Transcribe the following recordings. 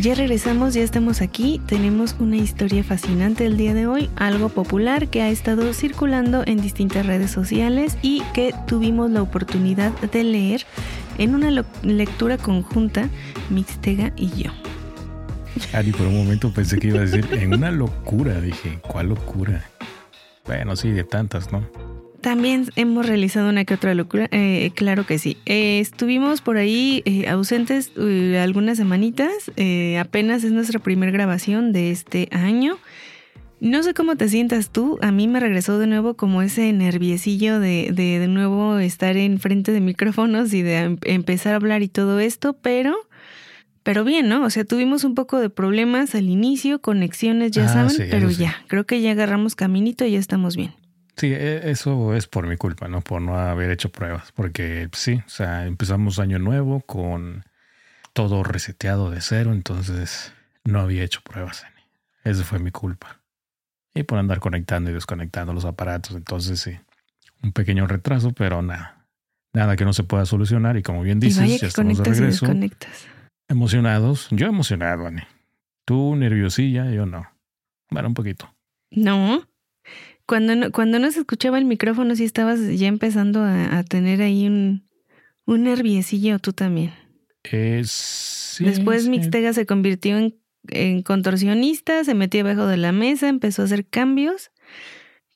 ya regresamos, ya estamos aquí. Tenemos una historia fascinante el día de hoy, algo popular que ha estado circulando en distintas redes sociales y que tuvimos la oportunidad de leer en una lectura conjunta, Mixtega y yo. Ari, por un momento pensé que iba a decir en una locura. Dije, ¿cuál locura? Bueno, sí, de tantas, ¿no? También hemos realizado una que otra locura, eh, claro que sí. Eh, estuvimos por ahí eh, ausentes algunas semanitas, apenas es nuestra primera grabación de este año. No sé cómo te sientas tú, a mí me regresó de nuevo como ese nerviecillo de de, de nuevo estar enfrente de micrófonos y de em, empezar a hablar y todo esto, pero pero bien, ¿no? O sea, tuvimos un poco de problemas al inicio, conexiones, ya ah, saben, pero ya, creo que ya agarramos caminito y ya estamos bien. Sí, e, eso es por mi culpa, ¿no? Por no haber hecho pruebas. Porque pues, sí, o sea, empezamos año nuevo con todo reseteado de cero, entonces no había hecho pruebas. Esa fue mi culpa. Y por andar conectando y desconectando los aparatos, entonces sí, un pequeño retraso, pero nada. Nada que no se pueda solucionar y como bien dices, ya estamos de regreso. Emocionados. Yo emocionado, Ani. Tú nerviosilla, yo no. Bueno, un poquito. No. Cuando no, cuando no se escuchaba el micrófono, sí estabas ya empezando a, tener ahí un, un tú también. Es, Después Mixtega se convirtió en, en, contorsionista, se metió abajo de la mesa, empezó a hacer cambios,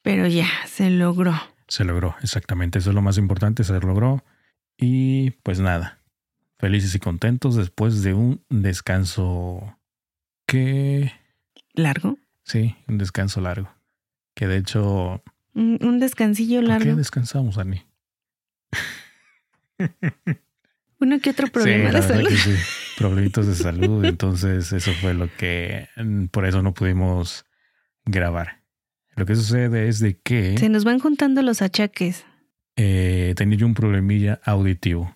pero ya, se logró. Se logró, exactamente. Eso es lo más importante, se logró. Y pues nada, felices y contentos después de un descanso que... ¿Largo? Sí, un descanso largo. Que de hecho... Un, descansillo largo. ¿Por qué descansamos, Ani? Uno que otro problema de salud. Sí. Problemitos de salud. Entonces, eso fue lo que. Mm, por eso no pudimos grabar. Lo que sucede es de que. Se nos van juntando los achaques. Eh, tenía yo un problemilla auditivo.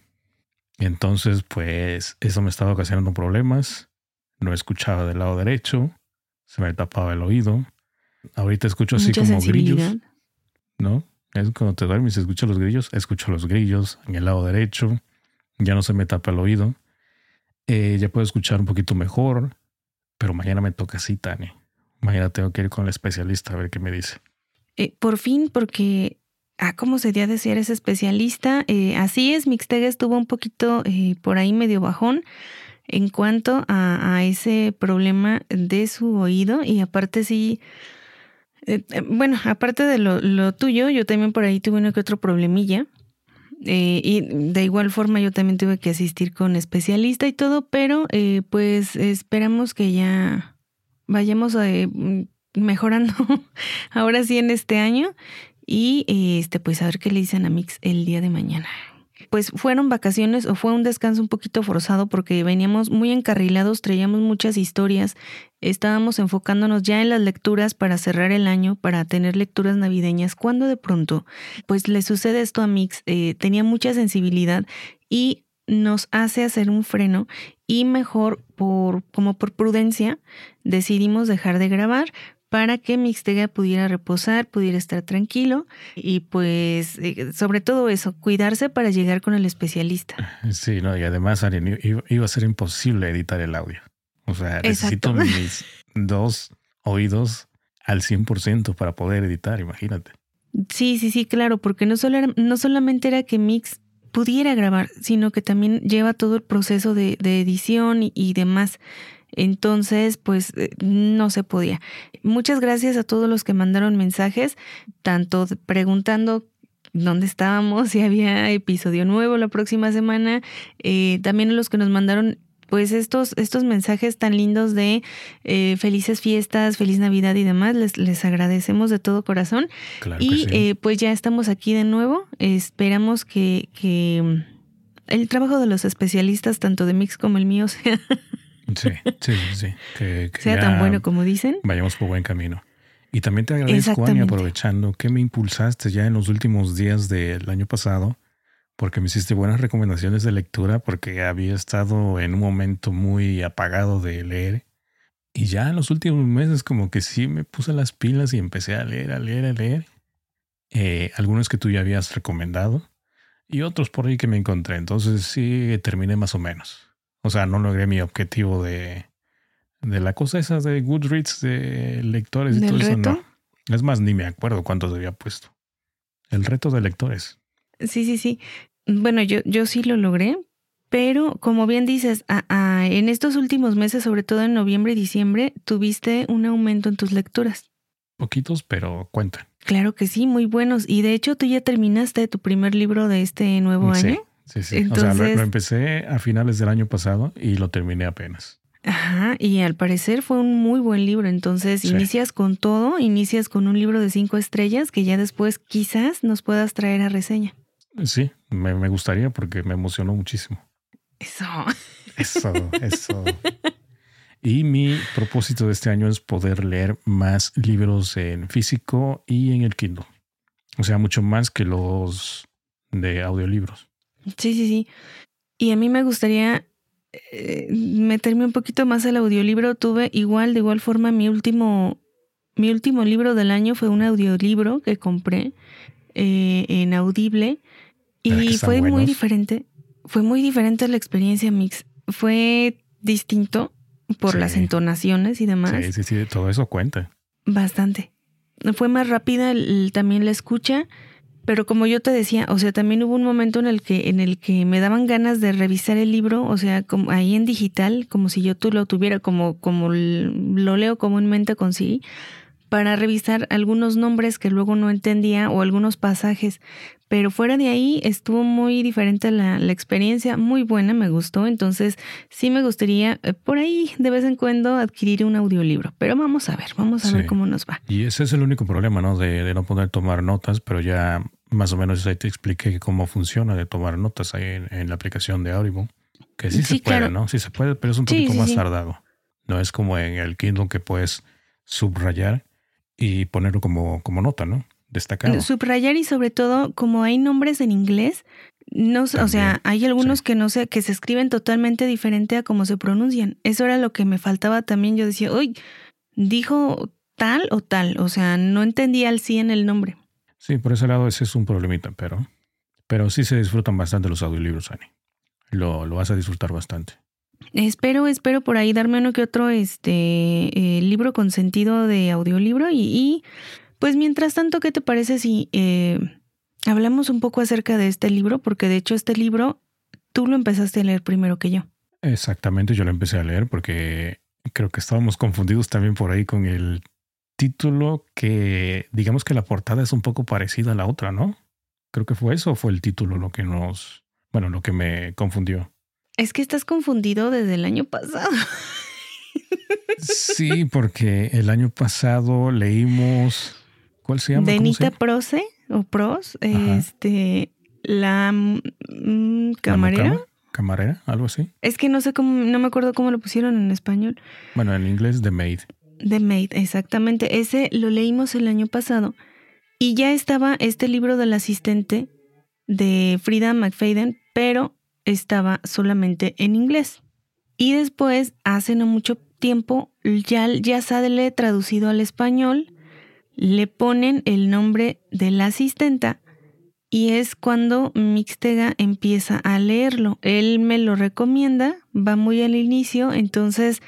Entonces, pues, eso me estaba ocasionando problemas. No escuchaba del lado derecho. Se me tapaba el oído. Ahorita escucho así como grillos. ¿No? Es cuando te duermes y escuchas los grillos. Escucho los grillos en el lado derecho. Ya no se me tapa el oído. Eh, ya puedo escuchar un poquito mejor. Pero mañana me toca así, Tani. Mañana tengo que ir con el especialista a ver qué me dice. Eh, por fin, porque ah, ¿cómo sería decir ese especialista? Eh, así es, Mixtega estuvo un poquito por ahí medio bajón en cuanto a, a, ese problema de su oído y aparte sí eh, eh, bueno, aparte de lo, tuyo, yo también por ahí tuve uno que otro problemilla. Eh, y de igual forma yo también tuve que asistir con especialista y todo, pero pues esperamos que ya vayamos mejorando ahora sí en este año y este pues a ver qué le dicen a Mix el día de mañana pues fueron vacaciones o fue un descanso un poquito forzado porque veníamos muy encarrilados, traíamos muchas historias, estábamos enfocándonos ya en las lecturas para cerrar el año, para tener lecturas navideñas, cuando de pronto pues le sucede esto a Mix, eh, tenía mucha sensibilidad y nos hace hacer un freno y mejor por como por prudencia decidimos dejar de grabar para que Mixtega pudiera reposar, pudiera estar tranquilo y pues eh, sobre todo eso, cuidarse para llegar con el especialista. Sí, no, y además iba a ser imposible editar el audio. O sea, necesito mis dos oídos al 100% para poder editar, imagínate. Sí, sí, sí, claro, porque no, solo no solamente era que Mix pudiera grabar, sino que también lleva todo el proceso de, edición y demás. Entonces, pues eh, no se podía. Muchas gracias a todos los que mandaron mensajes, tanto preguntando dónde estábamos, si había episodio nuevo la próxima semana, eh, también a los que nos mandaron pues estos, estos mensajes tan lindos de eh, felices fiestas, feliz Navidad y demás, les, les agradecemos de todo corazón. y pues ya estamos aquí de nuevo. Esperamos que, que el trabajo de los especialistas, tanto de Mix como el mío, sea Sí, sí, sí. Que, sea tan bueno como dicen. Vayamos por buen camino. Y también te agradezco, Ani, aprovechando que me impulsaste ya en los últimos días del año pasado, porque me hiciste buenas recomendaciones de lectura, porque había estado en un momento muy apagado de leer. Y ya en los últimos meses como que sí me puse las pilas y empecé a leer, a leer, a leer. Eh, algunos que tú ya habías recomendado y otros por ahí que me encontré. Entonces sí terminé más o menos. O sea, no logré mi objetivo de, de la cosa esa de Goodreads de lectores y todo eso, no. Es más, ni me acuerdo cuántos había puesto. El reto de lectores. Sí, sí, sí. Bueno, yo, yo sí lo logré, pero como bien dices, en estos últimos meses, sobre todo en noviembre y diciembre, tuviste un aumento en tus lecturas. Poquitos, pero cuentan. Claro que sí, muy buenos. Y de hecho, tú ya terminaste tu primer libro de este nuevo año. Sí, sí. o sea, lo, empecé a finales del año pasado y lo terminé apenas. Ajá, y al parecer fue un muy buen libro. Entonces, inicias con todo, inicias con un libro de cinco estrellas que ya después quizás nos puedas traer a reseña. Sí, me, me gustaría porque me emocionó muchísimo. Eso. Eso, eso. Y mi propósito de este año es poder leer más libros en físico y en el Kindle. O sea, mucho más que los de audiolibros. Sí, sí, sí. Y a mí me gustaría eh, meterme un poquito más al audiolibro. Tuve igual, de igual forma, mi último, mi último libro del año fue un audiolibro que compré eh, en Audible. Y fue muy diferente. Fue muy diferente la experiencia mix. Fue distinto por las entonaciones y demás. Sí, sí, sí, todo eso cuenta. Bastante. Fue más rápida también la escucha, pero como yo te decía, o sea, también hubo un momento en el que en el que me daban ganas de revisar el libro, o sea, como ahí en digital, como si yo tú lo tuviera, como como lo leo comúnmente con sí, para revisar algunos nombres que luego no entendía o algunos pasajes. Pero fuera de ahí estuvo muy diferente la, experiencia, muy buena, me gustó. Entonces sí me gustaría eh, por ahí de vez en cuando adquirir un audiolibro. Pero vamos a ver, vamos a ver cómo nos va. Y ese es el único problema, ¿no? De, no poder tomar notas, pero ya más o menos ahí te expliqué cómo funciona de tomar notas ahí en, la aplicación de Audible. Que sí, se puede, ¿no? Sí se puede, pero es un poquito más tardado. No es como en el Kindle que puedes subrayar y ponerlo como, como nota, ¿no? Destacado. Subrayar y sobre todo, como hay nombres en inglés, no, o sea, hay algunos que no sé, que se escriben totalmente diferente a cómo se pronuncian. Eso era lo que me faltaba también. Yo decía, uy, dijo tal o tal. O sea, no entendía al 100 el nombre. Sí, por ese lado ese es un problemita, pero, pero sí se disfrutan bastante los audiolibros, Ani. Lo, lo vas a disfrutar bastante. Espero, espero por ahí darme uno que otro este eh, libro con sentido de audiolibro y, y, pues mientras tanto, ¿qué te parece si eh, hablamos un poco acerca de este libro? Porque de hecho este libro tú lo empezaste a leer primero que yo. Exactamente, yo lo empecé a leer porque creo que estábamos confundidos también por ahí con el título que digamos que la portada es un poco parecida a la otra, ¿no? Creo que fue eso, fue el título lo que nos, bueno, lo que me confundió. Es que estás confundido desde el año pasado. Sí, porque el año pasado leímos. ¿Cuál se llama? Denita Prose o Pros, este, la mm, camarera. camarera, algo así. Es que no sé cómo, no me acuerdo cómo lo pusieron en español. Bueno, en inglés The Maid. The Maid, exactamente. Ese lo leímos el año pasado y ya estaba este libro del asistente de Frida McFadden, pero estaba solamente en inglés. Y después, hace no mucho tiempo, ya, ya sale traducido al español, le ponen el nombre de la asistenta y es cuando Mixtega empieza a leerlo. Él me lo recomienda, va muy al inicio, entonces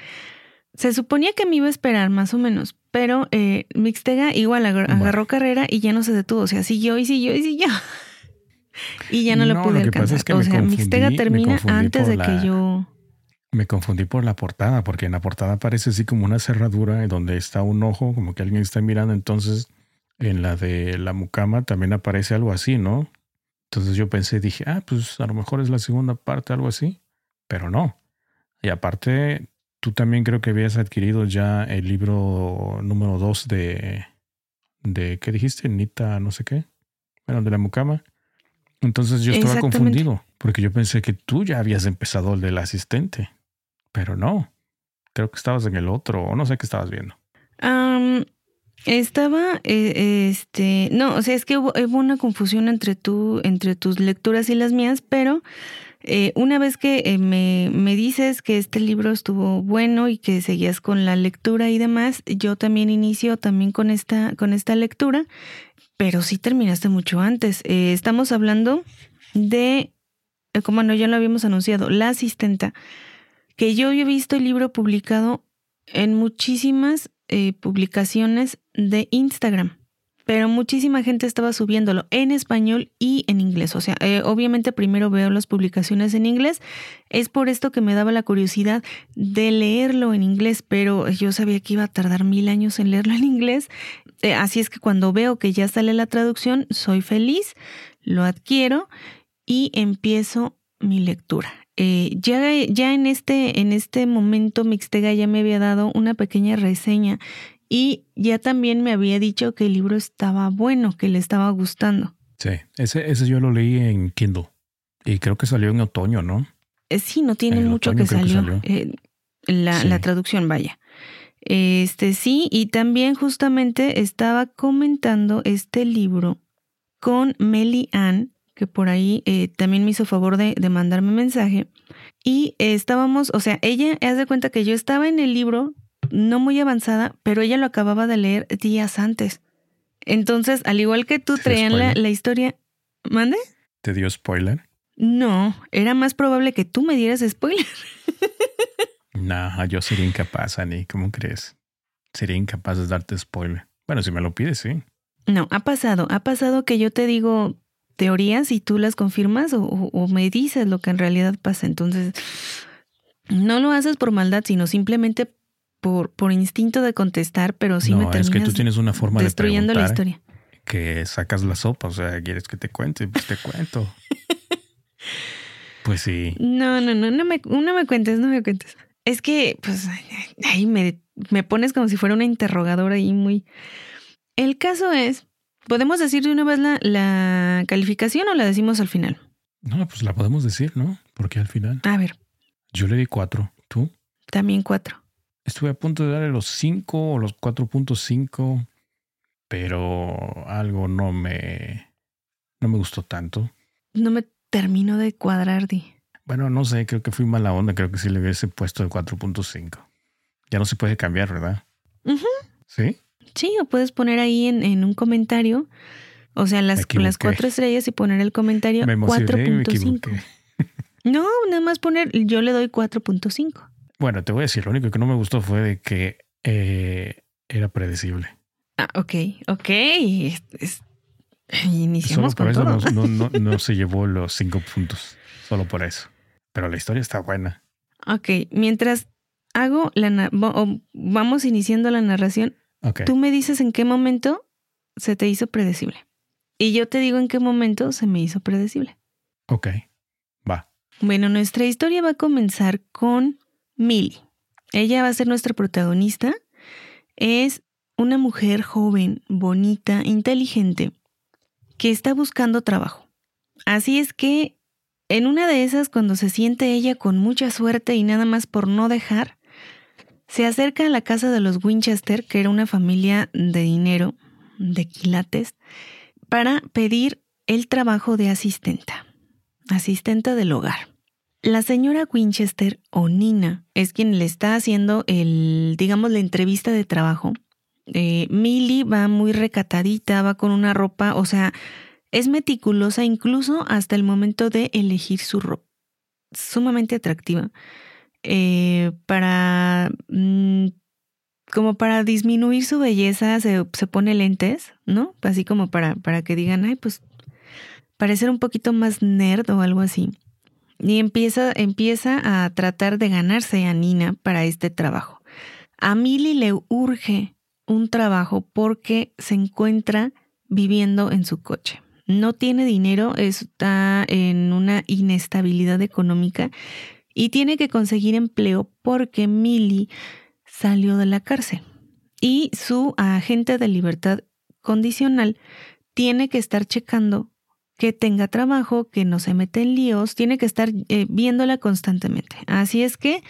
se suponía que me iba a esperar más o menos, pero eh, Mixtega igual agarró carrera y ya no se detuvo, o sea, siguió y siguió y siguió. Y ya no, lo pude alcanzar. o sea, Mixtega termina antes de que yo. Me confundí por la portada, porque en la portada parece así como una cerradura donde está un ojo, como que alguien está mirando. Entonces, en la de la mucama también aparece algo así, ¿no? Entonces yo pensé, dije, ah, pues a lo mejor es la segunda parte, algo así. Pero no. Y aparte, tú también creo que habías adquirido ya el libro número dos de. de ¿Qué dijiste? Nita, no sé qué. Bueno, de la mucama. Entonces yo estaba confundido, porque yo pensé que tú ya habías empezado el del asistente, pero no. Creo que estabas en el otro, o no sé qué estabas viendo. estaba, eh, este, no, o sea, es que hubo, una confusión entre tú, entre tus lecturas y las mías, pero eh, una vez que eh, me, me, dices que este libro estuvo bueno y que seguías con la lectura y demás, yo también inicio también con esta, con esta lectura pero sí terminaste mucho antes. Eh, estamos hablando de, eh, como no, ya lo habíamos anunciado, La Asistenta, que yo había visto el libro publicado en muchísimas publicaciones de Instagram pero muchísima gente estaba subiéndolo en español y en inglés. O sea, eh, obviamente primero veo las publicaciones en inglés. Es por esto que me daba la curiosidad de leerlo en inglés, pero yo sabía que iba a tardar mil años en leerlo en inglés. Eh, así es que cuando veo que ya sale la traducción, soy feliz, lo adquiero y empiezo mi lectura. Eh, ya, ya en, este, en este momento Mixtega ya me había dado una pequeña reseña y ya también me había dicho que el libro estaba bueno, que le estaba gustando. Sí, ese, ese yo lo leí en Kindle y creo que salió en otoño, ¿no? Eh, sí, no tiene mucho que salió. Eh, la, la traducción, vaya. Este sí, y también justamente estaba comentando este libro con Meli Ann, que por ahí eh, también me hizo favor de, de mandarme mensaje. Y estábamos, o sea, ella, haz de cuenta que yo estaba en el libro no muy avanzada, pero ella lo acababa de leer días antes. Entonces, al igual que tú, traían la, la, historia. ¿Mande? ¿Te dio spoiler? No, era más probable que tú me dieras spoiler. nah, yo sería incapaz, Ani. ¿Cómo crees? Sería incapaz de darte spoiler. Bueno, si me lo pides, sí. No, ha pasado. Ha pasado que yo te digo teorías y tú las confirmas o, o me dices lo que en realidad pasa. Entonces, no lo haces por maldad, sino simplemente por, por instinto de contestar, pero sí me terminas es que tú tienes una forma destruyendo de la historia. Que sacas la sopa, o sea, quieres que te cuente, pues te cuento. pues sí. No, no, no, no me, no me cuentes, no me cuentes. Es que, pues, ahí me, me pones como si fuera una interrogadora ahí muy... El caso es, ¿podemos decir de una vez la, la calificación o la decimos al final? No, pues la podemos decir, ¿no? Porque al final. A ver. Yo le di cuatro. ¿Tú? También cuatro. Estuve a punto de darle los 5 o los 4.5, pero algo no me, no me gustó tanto. No me terminó de cuadrar, Di. Bueno, no sé, creo que fui mala onda, creo que sí le hubiese puesto el 4.5. Ya no se puede cambiar, ¿verdad? ¿Sí? Sí, o puedes poner ahí en, en un comentario, o sea, las, las cuatro estrellas y poner el comentario 4.5. No, nada más poner, yo le doy 4.5. Bueno, te voy a decir, lo único que no me gustó fue de que eh, era predecible. Ah, ok, ok. Iniciamos solo por con eso No, no, no, se llevó los cinco puntos, solo por eso. Pero la historia está buena. Ok, mientras hago la... vamos iniciando la narración, tú me dices en qué momento se te hizo predecible. Y yo te digo en qué momento se me hizo predecible. Ok, va. Bueno, nuestra historia va a comenzar con Millie. Ella va a ser nuestra protagonista. Es una mujer joven, bonita, inteligente, que está buscando trabajo. Así es que en una de esas, cuando se siente ella con mucha suerte y nada más por no dejar, se acerca a la casa de los Winchester, que era una familia de dinero, de quilates, para pedir el trabajo de asistenta, asistenta del hogar. La señora Winchester o Nina es quien le está haciendo el, digamos, la entrevista de trabajo. Eh, Millie va muy recatadita, va con una ropa, o sea, es meticulosa incluso hasta el momento de elegir su ropa. Sumamente atractiva. Eh, para... Mm, como para disminuir su belleza, se, se, pone lentes, ¿no? Así como para, para que digan, ay, pues parecer un poquito más nerd o algo así y empieza, empieza a tratar de ganarse a Nina para este trabajo. A Millie le urge un trabajo porque se encuentra viviendo en su coche. No tiene dinero, está en una inestabilidad económica y tiene que conseguir empleo porque Millie salió de la cárcel y su agente de libertad condicional tiene que estar checando que tenga trabajo, que no se mete en líos, tiene que estar eh, viéndola constantemente. Así es que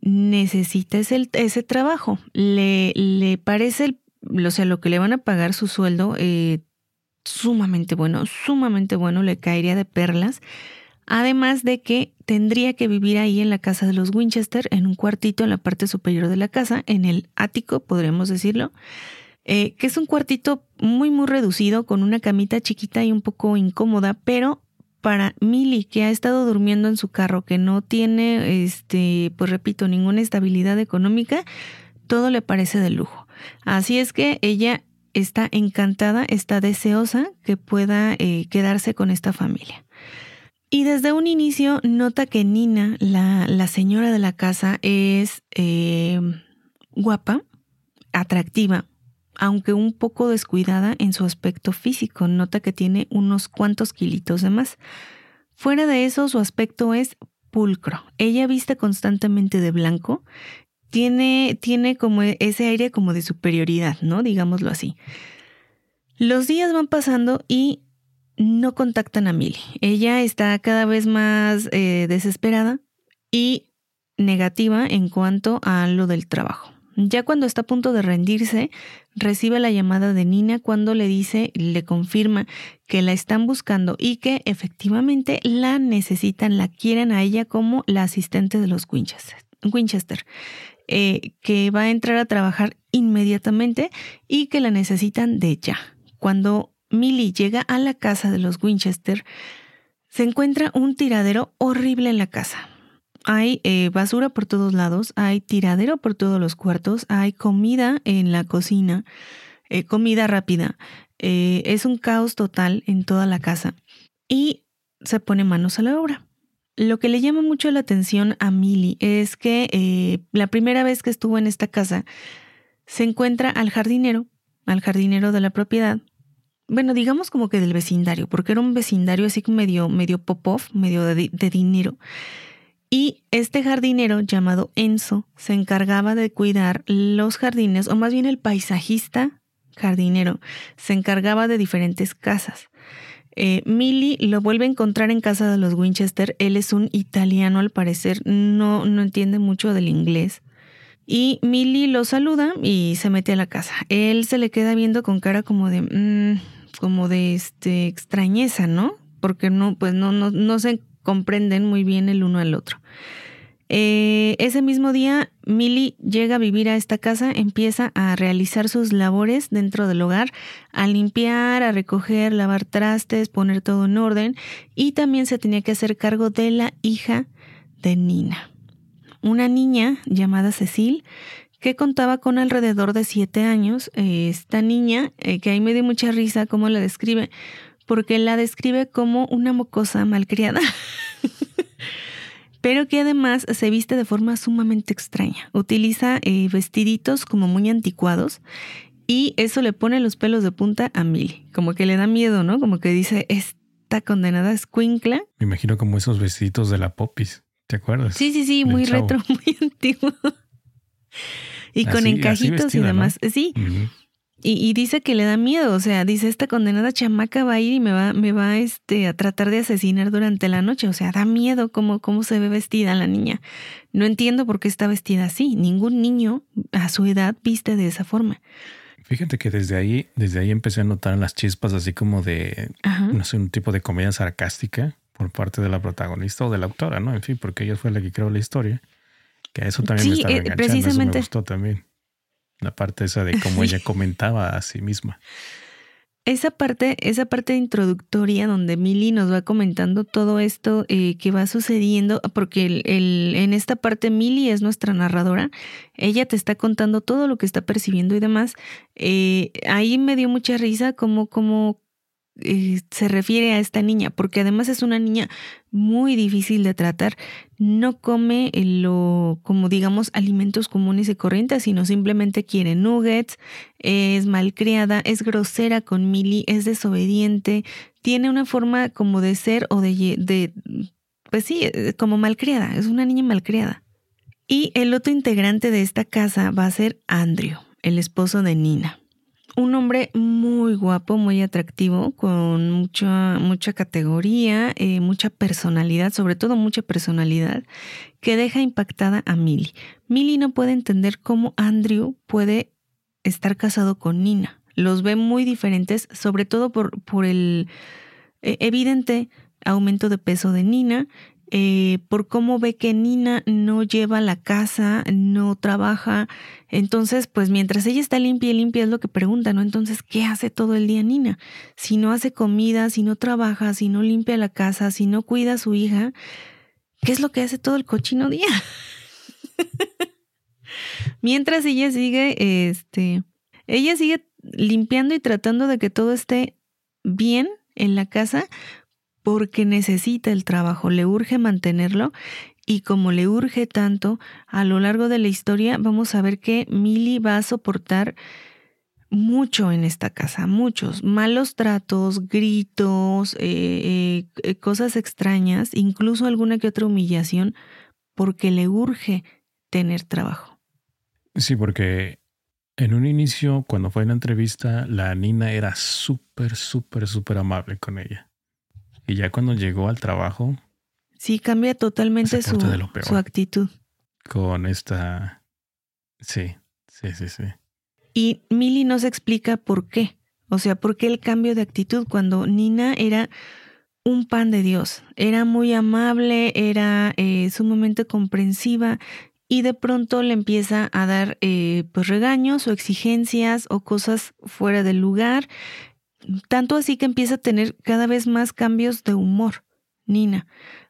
necesita ese, trabajo. Le, le parece, o sea, lo que le van a pagar su sueldo eh, sumamente bueno, sumamente bueno, le caería de perlas. Además de que tendría que vivir ahí en la casa de los Winchester, en un cuartito en la parte superior de la casa, en el ático, podríamos decirlo. Eh, que es un cuartito muy, muy reducido, con una camita chiquita y un poco incómoda, pero para Millie, que ha estado durmiendo en su carro, que no tiene, este, pues repito, ninguna estabilidad económica, todo le parece de lujo. Así es que ella está encantada, está deseosa que pueda eh, quedarse con esta familia. Y desde un inicio nota que Nina, la, señora de la casa, es eh, guapa, atractiva, aunque un poco descuidada en su aspecto físico. Nota que tiene unos cuantos kilitos de más. Fuera de eso, su aspecto es pulcro. Ella viste constantemente de blanco. Tiene, tiene como ese aire como de superioridad, ¿no? Digámoslo así. Los días van pasando y no contactan a Millie. Ella está cada vez más eh, desesperada y negativa en cuanto a lo del trabajo. Ya cuando está a punto de rendirse, recibe la llamada de Nina cuando le dice, le confirma que la están buscando y que efectivamente la necesitan, la quieren a ella como la asistente de los Winchester. Winchester eh, que va a entrar a trabajar inmediatamente y que la necesitan de ya. Cuando Millie llega a la casa de los Winchester, se encuentra un tiradero horrible en la casa. Hay eh, basura por todos lados, hay tiradero por todos los cuartos, hay comida en la cocina, eh, comida rápida. Eh, es un caos total en toda la casa y se pone manos a la obra. Lo que le llama mucho la atención a Millie es que la primera vez que estuvo en esta casa se encuentra al jardinero, al jardinero de la propiedad, bueno, digamos como que del vecindario, porque era un vecindario así medio, medio pop-off, medio de, dinero. Y este jardinero llamado Enzo se encargaba de cuidar los jardines, o más bien el paisajista jardinero, se encargaba de diferentes casas. Eh, lo vuelve a encontrar en casa de los Winchester. Él es un italiano, al parecer, no, no entiende mucho del inglés. Y Millie lo saluda y se mete a la casa. Él se le queda viendo con cara como de. Mm, como de este extrañeza, ¿no? Porque no, pues no, no, no comprenden muy bien el uno al otro. Eh, ese mismo día, Millie llega a vivir a esta casa, empieza a realizar sus labores dentro del hogar, a limpiar, a recoger, lavar trastes, poner todo en orden y también se tenía que hacer cargo de la hija de Nina, una niña llamada Cecil que contaba con alrededor de siete años. Esta niña, eh, que ahí me dio mucha risa cómo la describe, porque la describe como una mocosa malcriada, pero que además se viste de forma sumamente extraña. Utiliza eh, vestiditos como muy anticuados y eso le pone los pelos de punta a Millie, como que le da miedo, ¿no? Como que dice, esta condenada es cuincla. Me imagino como esos vestiditos de la Popis, ¿te acuerdas? Sí, sí, sí, muy retro, muy antiguo. y con encajitos y demás. Sí. Y, dice que le da miedo, o sea, dice esta condenada chamaca va a ir y me va, me va este, a tratar de asesinar durante la noche. O sea, da miedo cómo, cómo se ve vestida la niña. No entiendo por qué está vestida así. Ningún niño a su edad viste de esa forma. Fíjate que desde ahí, desde ahí empecé a notar las chispas así como de, no sé, un tipo de comedia sarcástica por parte de la protagonista o de la autora, ¿no? En fin, porque ella fue la que creó la historia. Que eso también me estaba eh, enganchando, precisamente. Eso me gustó también. La parte esa de cómo ella comentaba a sí misma. Esa parte, esa parte introductoria donde Millie nos va comentando todo esto eh, que va sucediendo, porque el, en esta parte Millie es nuestra narradora, ella te está contando todo lo que está percibiendo y demás. Eh, ahí me dio mucha risa como, como eh, se refiere a esta niña, porque además es una niña muy difícil de tratar. No come lo, como digamos, alimentos comunes y corrientes, sino simplemente quiere nuggets, es malcriada, es grosera con Millie, es desobediente, tiene una forma como de ser o de, de pues sí, eh, como malcriada, es una niña malcriada. Y el otro integrante de esta casa va a ser Andrew, el esposo de Nina un hombre muy guapo, muy atractivo, con mucha, mucha categoría, eh, mucha personalidad, sobre todo mucha personalidad, que deja impactada a Millie. Millie no puede entender cómo Andrew puede estar casado con Nina. Los ve muy diferentes, sobre todo por, por el eh, evidente aumento de peso de Nina eh, por cómo ve que Nina no lleva la casa, no trabaja. Entonces, pues mientras ella está limpia y limpia es lo que pregunta, ¿no? Entonces, ¿qué hace todo el día Nina? Si no hace comida, si no trabaja, si no limpia la casa, si no cuida a su hija, ¿qué es lo que hace todo el cochino día? mientras ella sigue, este, ella sigue limpiando y tratando de que todo esté bien en la casa, porque necesita el trabajo, le urge mantenerlo y como le urge tanto, a lo largo de la historia vamos a ver que Millie va a soportar mucho en esta casa, muchos malos tratos, gritos, eh, eh, cosas extrañas, incluso alguna que otra humillación, porque le urge tener trabajo. Sí, porque en un inicio, cuando fue en la entrevista, la Nina era súper, súper, súper amable con ella. Y ya cuando llegó al trabajo. Sí, cambia totalmente su, su actitud. Con esta. Sí, sí, sí, sí. Y Millie nos explica por qué. O sea, por qué el cambio de actitud cuando Nina era un pan de Dios. Era muy amable, era eh, sumamente comprensiva y de pronto le empieza a dar eh, pues regaños o exigencias o cosas fuera del lugar tanto así que empieza a tener cada vez más cambios de humor, Nina,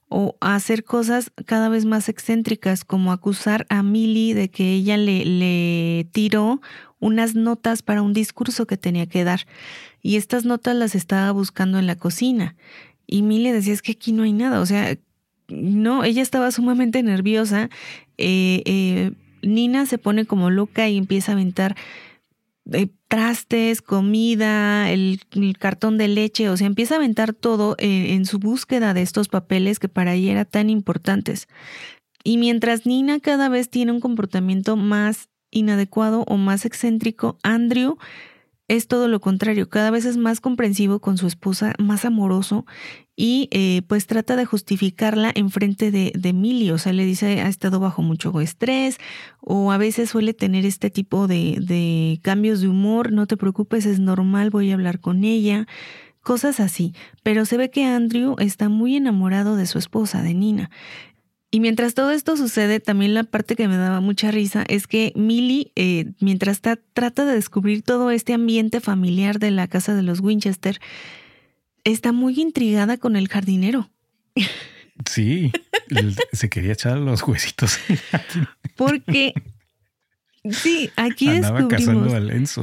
o a hacer cosas cada vez más excéntricas, como acusar a Millie de que ella le, le tiró unas notas para un discurso que tenía que dar. Y estas notas las estaba buscando en la cocina. Y Millie decía, es que aquí no hay nada. O sea, no, ella estaba sumamente nerviosa. Eh, eh, Nina se pone como loca y empieza a aventar eh, trastes, comida, el, cartón de leche, o sea, empieza a aventar todo en, en su búsqueda de estos papeles que para ella eran tan importantes. Y mientras Nina cada vez tiene un comportamiento más inadecuado o más excéntrico, Andrew es todo lo contrario, cada vez es más comprensivo con su esposa, más amoroso y eh, pues trata de justificarla en frente de, de o sea, le dice ha estado bajo mucho estrés o a veces suele tener este tipo de, de cambios de humor, no te preocupes, es normal, voy a hablar con ella, cosas así, pero se ve que Andrew está muy enamorado de su esposa, de Nina. Y mientras todo esto sucede, también la parte que me daba mucha risa es que Millie, eh, mientras está, trata de descubrir todo este ambiente familiar de la casa de los Winchester, está muy intrigada con el jardinero. Sí, se quería echar los huesitos. Porque, sí, aquí descubrimos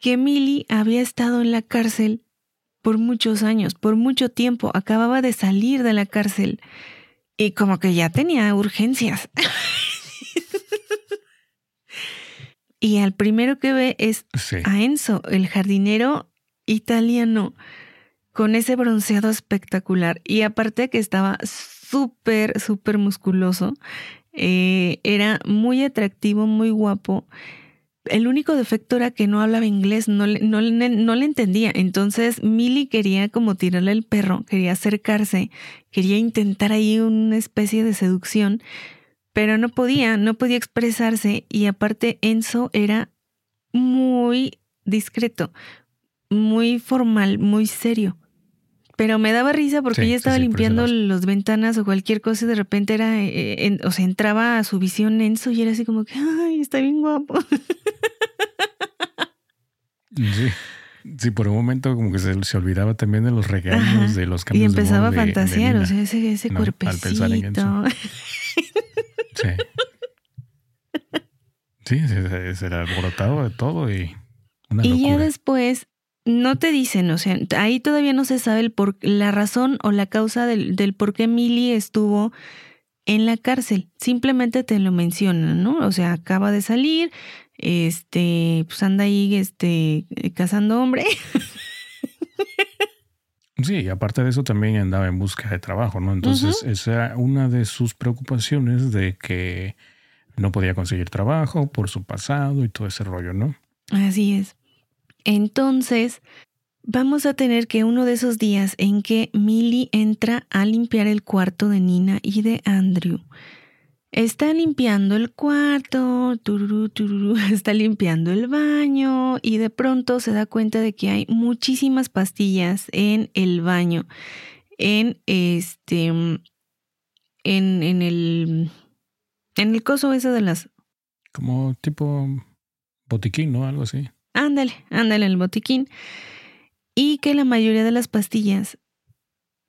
que Millie había estado en la cárcel por muchos años, por mucho tiempo, acababa de salir de la cárcel y como que ya tenía urgencias. y al primero que ve es a Enzo, el jardinero italiano, con ese bronceado espectacular. Y aparte que estaba súper, súper musculoso, eh, era muy atractivo, muy guapo. El único defecto era que no hablaba inglés, no le, entendía. Entonces Millie quería como tirarle el perro, quería acercarse, quería intentar ahí una especie de seducción, pero no podía, no podía expresarse y aparte Enzo era muy discreto, muy formal, muy serio. Pero me daba risa porque ella estaba limpiando las ventanas o cualquier cosa y de repente era, eh, o sea, entraba a su visión Enzo y era así como que, ay, está bien guapo. Sí. Sí, por un momento como que se, se olvidaba también de los regaños, de los cambios Y empezaba a fantasear, o sea, ese, ese cuerpecito. Al Sí. Sí, se, se, era alborotado de todo y Y ya después no te dicen, o sea, ahí todavía no se sabe el por, la razón o la causa del, del por qué Millie estuvo en la cárcel. Simplemente te lo mencionan, ¿no? O sea, acaba de salir, este, pues anda ahí, este, cazando hombre. Sí, y aparte de eso también andaba en busca de trabajo, ¿no? Entonces, esa era una de sus preocupaciones de que no podía conseguir trabajo por su pasado y todo ese rollo, ¿no? Así es. Entonces, vamos a tener que uno de esos días en que Millie entra a limpiar el cuarto de Nina y de Andrew, Está limpiando el cuarto, está limpiando el baño y de pronto se da cuenta de que hay muchísimas pastillas en el baño, en este en, en el en el coso ese de las Como tipo botiquín, ¿no? Algo así. Ándale, ándale el botiquín. Y que la mayoría de las pastillas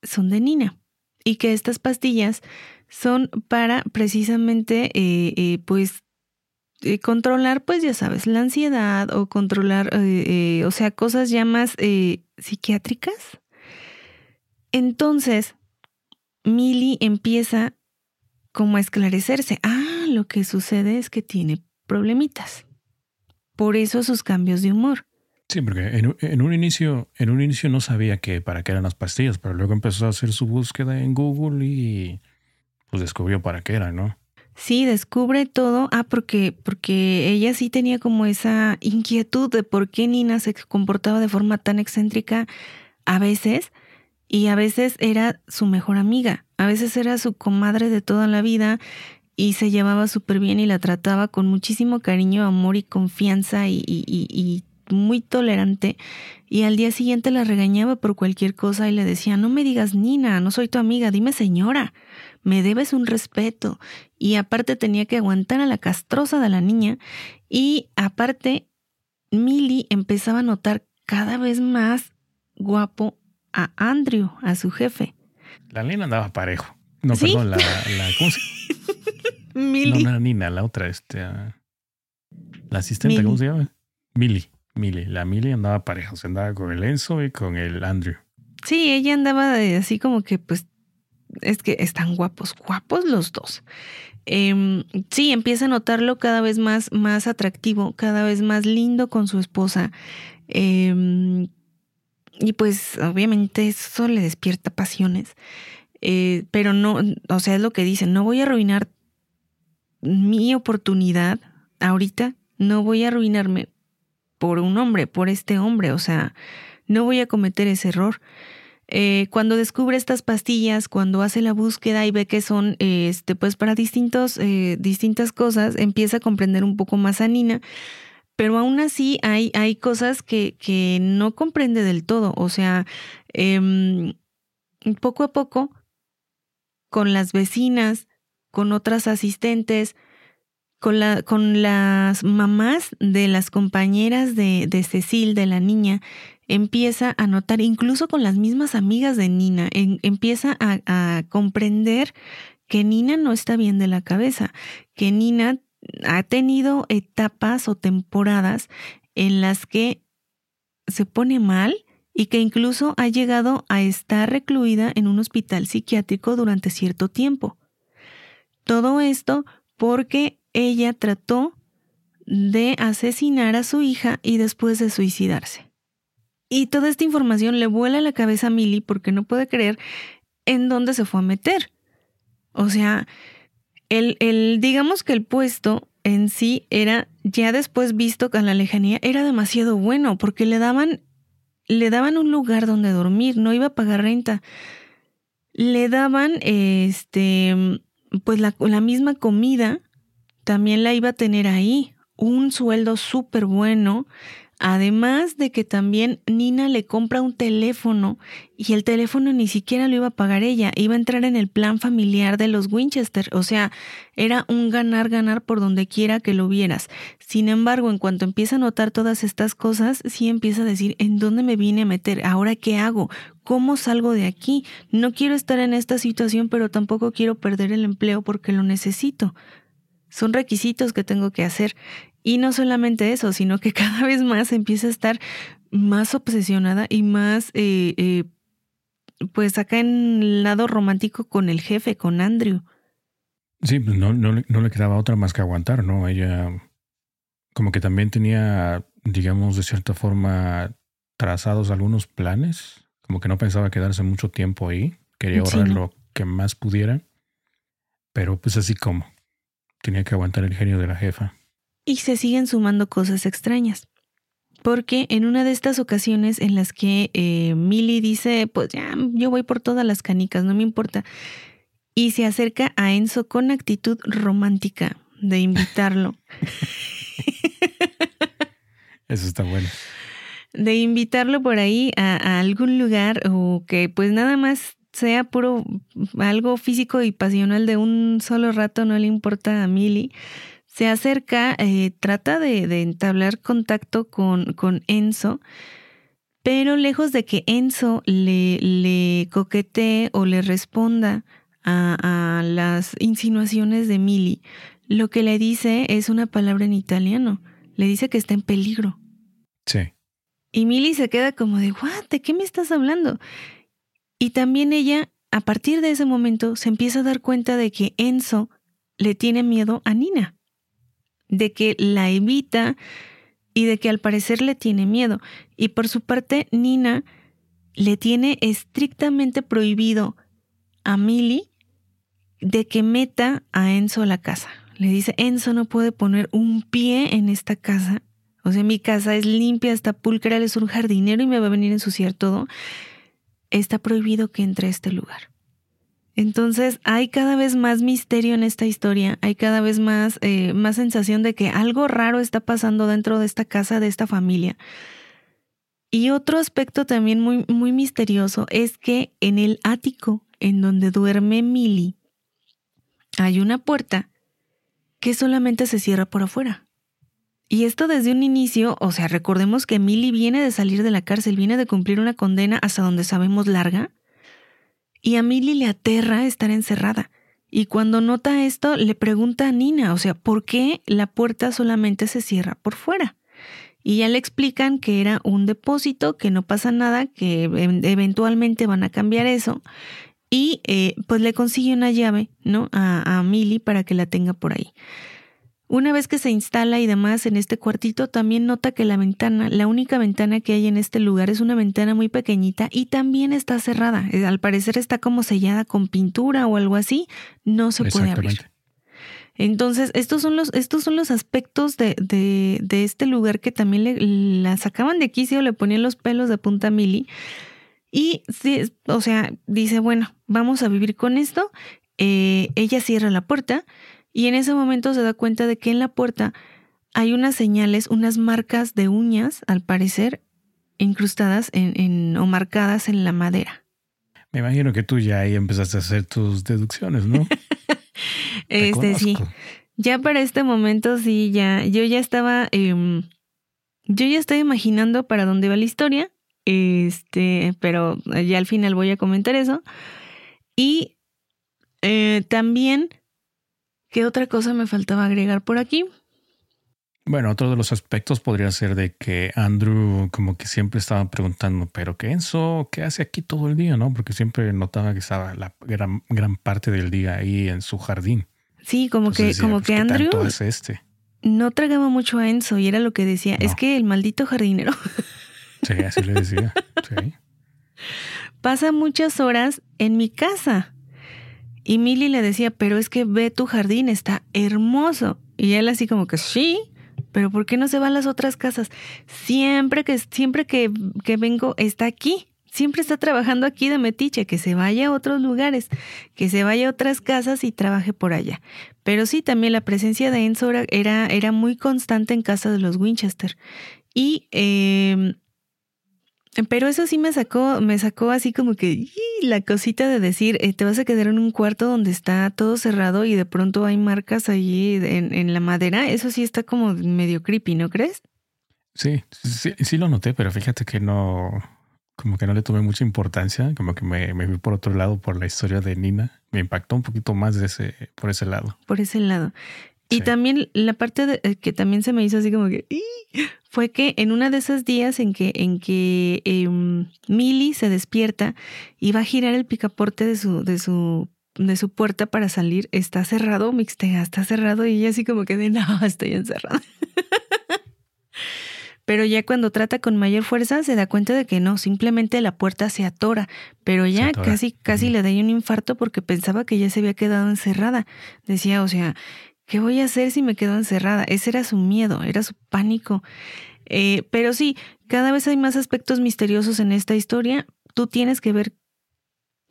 son de Nina. Y que estas pastillas son para precisamente eh, eh, pues eh, controlar pues ya sabes la ansiedad o controlar o sea cosas ya más psiquiátricas. Entonces Millie empieza como a esclarecerse. Ah lo que sucede es que tiene problemitas por eso sus cambios de humor Sí, porque en, un- en un inicio, en un inicio no sabía que para qué eran las pastillas, pero luego empezó a hacer su búsqueda en Google y pues descubrió para qué eran, ¿no? Sí, descubre todo. Ah, porque, porque ella sí tenía como esa inquietud de por qué Nina se comportaba de forma tan excéntrica a veces y a veces era su mejor amiga, a veces era su comadre de toda la vida y se llevaba súper bien y la trataba con muchísimo cariño, amor y confianza y, y- y- y muy tolerante y al día siguiente la regañaba por cualquier cosa y le decía, no me digas Nina, no soy tu amiga, dime señora, me debes un respeto. Y aparte tenía que aguantar a la castrosa de la niña y aparte Millie empezaba a notar cada vez más guapo a Andrew, a su jefe. La Lina andaba parejo. No, ¿Sí? perdón, la, la ¿cómo se No, no Nina, la otra, este, ah, la asistente, ¿cómo se llama? Millie, Millie. La Millie andaba parejo, se andaba con el Enzo y con el Andrew. Sí, ella andaba de- así como que pues es que están guapos, guapos los dos. Em, sí, empieza a notarlo cada vez más, más atractivo, cada vez más lindo con su esposa. Em, y pues obviamente eso le despierta pasiones. Eh, pero no, o sea, es lo que dicen, no voy a arruinar mi oportunidad ahorita, no voy a arruinarme por un hombre, por este hombre, o sea, no voy a cometer ese error. Eh, cuando descubre estas pastillas, cuando hace la búsqueda y ve que son, eh, pues para distintos, eh, distintas cosas, empieza a comprender un poco más a Nina, pero aún así hay, hay cosas que, que no comprende del todo. O sea, em, poco a poco, con las vecinas, con otras asistentes, con, la, con las mamás de las compañeras de, de Cecil, de la niña, empieza a notar, incluso con las mismas amigas de Nina, empieza a comprender que Nina no está bien de la cabeza, que Nina ha tenido etapas o temporadas en las que se pone mal y que incluso ha llegado a estar recluida en un hospital psiquiátrico durante cierto tiempo. Todo esto porque ella trató de asesinar a su hija y después de suicidarse. Y toda esta información le vuela a la cabeza a Millie porque no puede creer en dónde se fue a meter. O sea, el, el, digamos que el puesto en sí era, ya después visto con la lejanía, era demasiado bueno porque le daban, le daban un lugar donde dormir, no iba a pagar renta. Le daban, este, pues la, la misma comida, también la iba a tener ahí, un sueldo súper bueno. Además de que también Nina le compra un teléfono y el teléfono ni siquiera lo iba a pagar ella, iba a entrar en el plan familiar de los Winchester, o sea, era un ganar-ganar por donde quiera que lo vieras. Sin embargo, en cuanto empieza a notar todas estas cosas, sí empieza a decir, ¿en dónde me vine a meter? ¿Ahora qué hago? ¿Cómo salgo de aquí? No quiero estar en esta situación, pero tampoco quiero perder el empleo porque lo necesito. Son requisitos que tengo que hacer. Y no solamente eso, sino que cada vez más empieza a estar más obsesionada y más, eh, eh, pues acá en el lado romántico con el jefe, con Andrew. Sí, pues no, no, le- no le quedaba otra más que aguantar, ¿no? Ella como que también tenía, digamos, de cierta forma trazados algunos planes, como que no pensaba quedarse mucho tiempo ahí, quería Sí, ahorrar ¿no? lo que más pudiera, pero pues así como, tenía que aguantar el genio de la jefa. Y se siguen sumando cosas extrañas. Porque en una de estas ocasiones en las que eh, Millie dice, pues ya, yo voy por todas las canicas, no me importa. Y se acerca a Enzo con actitud romántica de invitarlo. Eso está bueno. de invitarlo por ahí a, a algún lugar o que pues nada más sea puro algo físico y pasional de un solo rato, no le importa a Millie. Se acerca, eh, trata de, entablar contacto con, con Enzo, pero lejos de que Enzo le, le coquetee o le responda a, a las insinuaciones de Millie, lo que le dice es una palabra en italiano. Le dice que está en peligro. Sí. Y Millie se queda como de, ¿what? ¿De qué me estás hablando? Y también ella, a partir de ese momento, se empieza a dar cuenta de que Enzo le tiene miedo a Nina, de que la evita y de que al parecer le tiene miedo. Y por su parte, Nina le tiene estrictamente prohibido a Millie de que meta a Enzo a la casa. Le dice, Enzo no puede poner un pie en esta casa. O sea, mi casa es limpia, está pulcra, él es un jardinero y me va a venir a ensuciar todo. Está prohibido que entre a este lugar. Entonces hay cada vez más misterio en esta historia, hay cada vez más, eh, más sensación de que algo raro está pasando dentro de esta casa, de esta familia. Y otro aspecto también muy, muy misterioso es que en el ático en donde duerme Millie hay una puerta que solamente se cierra por afuera. Y esto desde un inicio, o sea, recordemos que Millie viene de salir de la cárcel, viene de cumplir una condena hasta donde sabemos larga, y a Millie le aterra estar encerrada. Y cuando nota esto, le pregunta a Nina, o sea, ¿por qué la puerta solamente se cierra por fuera? Y ya le explican que era un depósito, que no pasa nada, que eventualmente van a cambiar eso. Y eh, pues le consigue una llave, ¿no? A, a Millie para que la tenga por ahí. Una vez que se instala y demás en este cuartito, también nota que la ventana, la única ventana que hay en este lugar es una ventana muy pequeñita y también está cerrada. Eh, al parecer está como sellada con pintura o algo así, no se puede abrir. Entonces, estos son los, estos son los aspectos de, de, de este lugar que también le, la sacaban de quicio, le ponían los pelos de punta Mili. Y sí, o sea, dice, bueno, vamos a vivir con esto. Eh, ella cierra la puerta y en ese momento se da cuenta de que en la puerta hay unas señales, unas marcas de uñas, al parecer, incrustadas en, o marcadas en la madera. Me imagino que tú ya ahí empezaste a hacer tus deducciones, ¿no? este sí. Ya para este momento sí, ya, yo ya estaba, em, yo ya estoy imaginando para dónde va la historia, este, pero ya al final voy a comentar eso. Y eh, también ¿Qué otra cosa me faltaba agregar por aquí? Bueno, otro de los aspectos podría ser de que Andrew como que siempre estaba preguntando, pero ¿qué Enzo qué hace aquí todo el día? ¿No? Porque siempre notaba que estaba la gran, gran parte del día ahí en su jardín. Sí, como que, como pues, que Andrew este? no tragaba mucho a Enzo y era lo que decía, es que el maldito jardinero. sí, así le decía. Sí. Pasa muchas horas en mi casa. Y Milly le decía, pero es que ve tu jardín, está hermoso. Y él así como que, sí, pero ¿por qué no se va a las otras casas? Siempre que, siempre que, que vengo está aquí. Siempre está trabajando aquí de metiche, que se vaya a otros lugares, que se vaya a otras casas y trabaje por allá. Pero sí, también la presencia de Enzo era, era muy constante en casa de los Winchester. Y eh, pero eso sí me sacó, me sacó así como que la cosita de decir, eh, te vas a quedar en un cuarto donde está todo cerrado y de pronto hay marcas allí en, en, la madera. Eso sí está como medio creepy, ¿no crees? Sí, sí, sí lo noté, pero fíjate que no, como que no le tomé mucha importancia, como que me, me fui por otro lado por la historia de Nina. Me impactó un poquito más de ese, por ese lado. Por ese lado. Y también la parte de, eh, que también se me hizo así como que fue que en una de esos días en que en que eh, Millie se despierta y va a girar el picaporte de su de su de su puerta para salir, está cerrado, mixtea, está cerrado y ella así como que de no, estoy encerrada. Pero ya cuando trata con mayor fuerza se da cuenta de que no, simplemente la puerta se atora. Pero ya casi, casi le da un infarto porque pensaba que ya se había quedado encerrada. Decía, o sea, ¿Qué voy a hacer si me quedo encerrada? Ese era su miedo, era su pánico. Eh, pero sí, cada vez hay más aspectos misteriosos en esta historia. Tú tienes que ver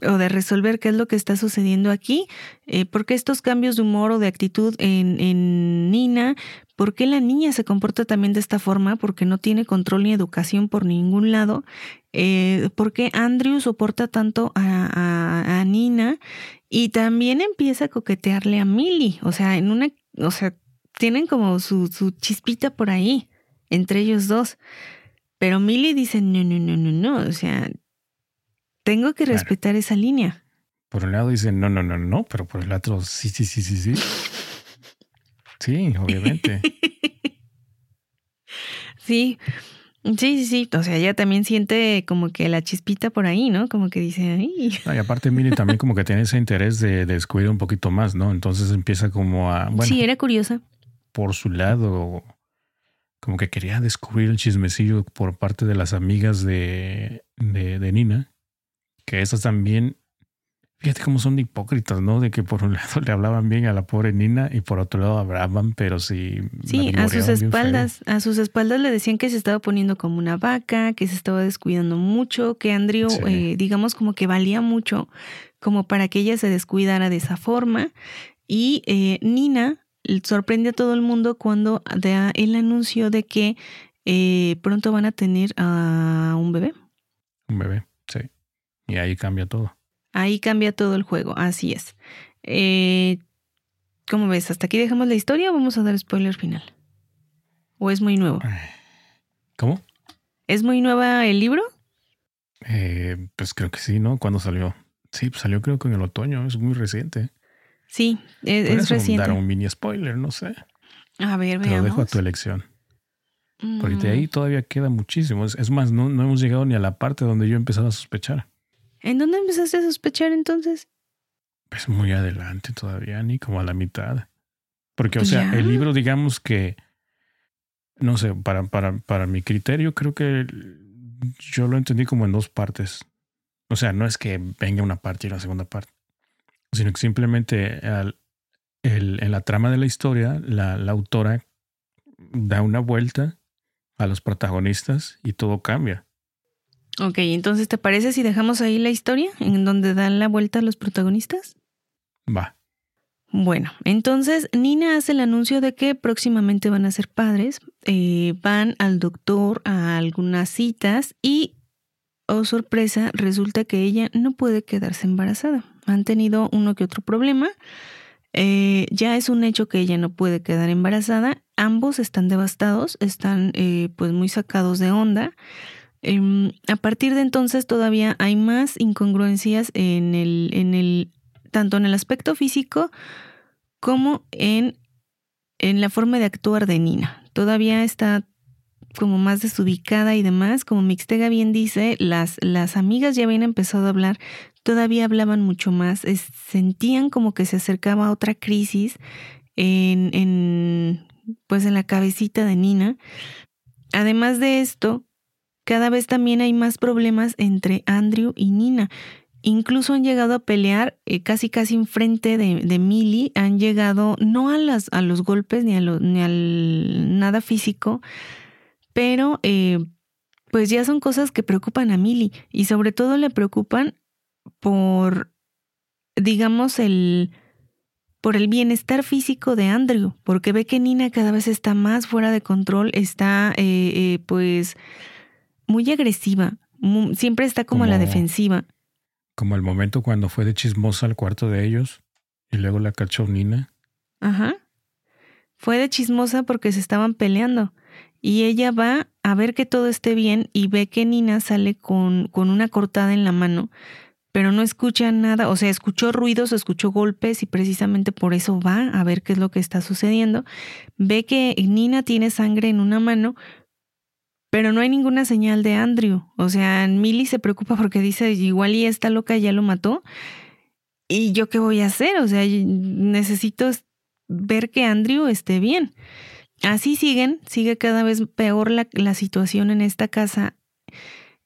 o de resolver qué es lo que está sucediendo aquí, eh, porque estos cambios de humor o de actitud en, en, Nina, ¿Por qué la niña se comporta también de esta forma? Porque no tiene control ni educación por ningún lado. Eh, ¿Por qué Andrew soporta tanto a, a, Nina? Y también empieza a coquetearle a Millie. O sea, en una, o sea, tienen como su, su chispita por ahí, entre ellos dos. Pero Millie dice, no, no, no, no, no. O sea, tengo que respetar esa línea. Por un lado dice, no, no, no, no, pero por el otro, sí, sí, sí, sí, sí. Sí, obviamente. sí, sí, sí, sí. O sea, ella también siente como que la chispita por ahí, ¿no? Como que dice, ay. y aparte, Miri también como que tiene ese interés de, descubrir un poquito más, ¿no? Entonces empieza como a. Bueno, sí, era curiosa. Por su lado, como que quería descubrir el chismecillo por parte de las amigas de, de, de Nina, que esas también Fíjate cómo son hipócritas, ¿no? De que por un lado le hablaban bien a la pobre Nina y por otro lado hablaban, pero sí. Sí, a sus espaldas, a sus espaldas le decían que se estaba poniendo como una vaca, que se estaba descuidando mucho, que Andrew, eh, digamos, como que valía mucho, como para que ella se descuidara de esa forma. Y eh, Nina sorprende a todo el mundo cuando da el anuncio de que eh, pronto van a tener a un bebé. Un bebé, sí. Y ahí cambia todo. Ahí cambia todo el juego, así es. Eh, ¿Cómo ves? ¿Hasta aquí dejamos la historia o vamos a dar spoiler final? ¿O es muy nuevo? ¿Cómo? ¿Es muy nueva el libro? Eh, pues creo que sí, ¿no? ¿Cuándo salió? Sí, pues salió creo que en el otoño, es muy reciente. Sí, es, es reciente. dar un mini spoiler, no sé. A ver, Te lo dejo a tu elección. Porque de ahí mm. todavía queda muchísimo. Es, más, no, no hemos llegado ni a la parte donde yo empezaba a sospechar. ¿En dónde empezaste a sospechar entonces? Pues muy adelante todavía, ni como a la mitad. Porque, o sea, el libro, digamos que, no sé, para, para, para mi criterio, creo que yo lo entendí como en dos partes. O sea, no es que venga una parte y la segunda parte, sino que simplemente al, el, en la trama de la historia, la, la autora da una vuelta a los protagonistas y todo cambia. Ok, entonces, ¿te parece si dejamos ahí la historia en donde dan la vuelta a los protagonistas? Va. Bueno, entonces Nina hace el anuncio de que próximamente van a ser padres, eh, van al doctor a algunas citas y, oh sorpresa, resulta que ella no puede quedarse embarazada. Han tenido uno que otro problema. Eh, ya es un hecho que ella no puede quedar embarazada. Ambos están devastados, están eh, pues muy sacados de onda. Em, a partir de entonces todavía hay más incongruencias en el, en el, tanto en el aspecto físico como en, en la forma de actuar de Nina. Todavía está como más desubicada y demás. Como Mixtega bien dice, las, las amigas ya habían empezado a hablar, todavía hablaban mucho más, sentían como que se acercaba a otra crisis en, en, pues en la cabecita de Nina. Además de esto, cada vez también hay más problemas entre Andrew y Nina. Incluso han llegado a pelear eh, casi casi enfrente de, de Millie, han llegado no a, las, a los golpes ni, a ni al nada físico, pero eh, pues ya son cosas que preocupan a Millie y sobre todo le preocupan por, digamos, el, por el bienestar físico de Andrew, porque ve que Nina cada vez está más fuera de control, está eh, pues muy agresiva, siempre está como, a la defensiva. Como el momento cuando fue de chismosa al cuarto de ellos y luego la cachó Nina. Ajá. Fue de chismosa porque se estaban peleando y ella va a ver que todo esté bien y ve que Nina sale con, con una cortada en la mano, pero no escucha nada, o sea, escuchó ruidos, escuchó golpes y precisamente por eso va a ver qué es lo que está sucediendo. Ve que Nina tiene sangre en una mano, pero no hay ninguna señal de Andrew. O sea, Millie se preocupa porque dice, igual y esta loca ya lo mató. ¿Y yo qué voy a hacer? O sea, necesito ver que Andrew esté bien. Así siguen, sigue cada vez peor la, situación en esta casa.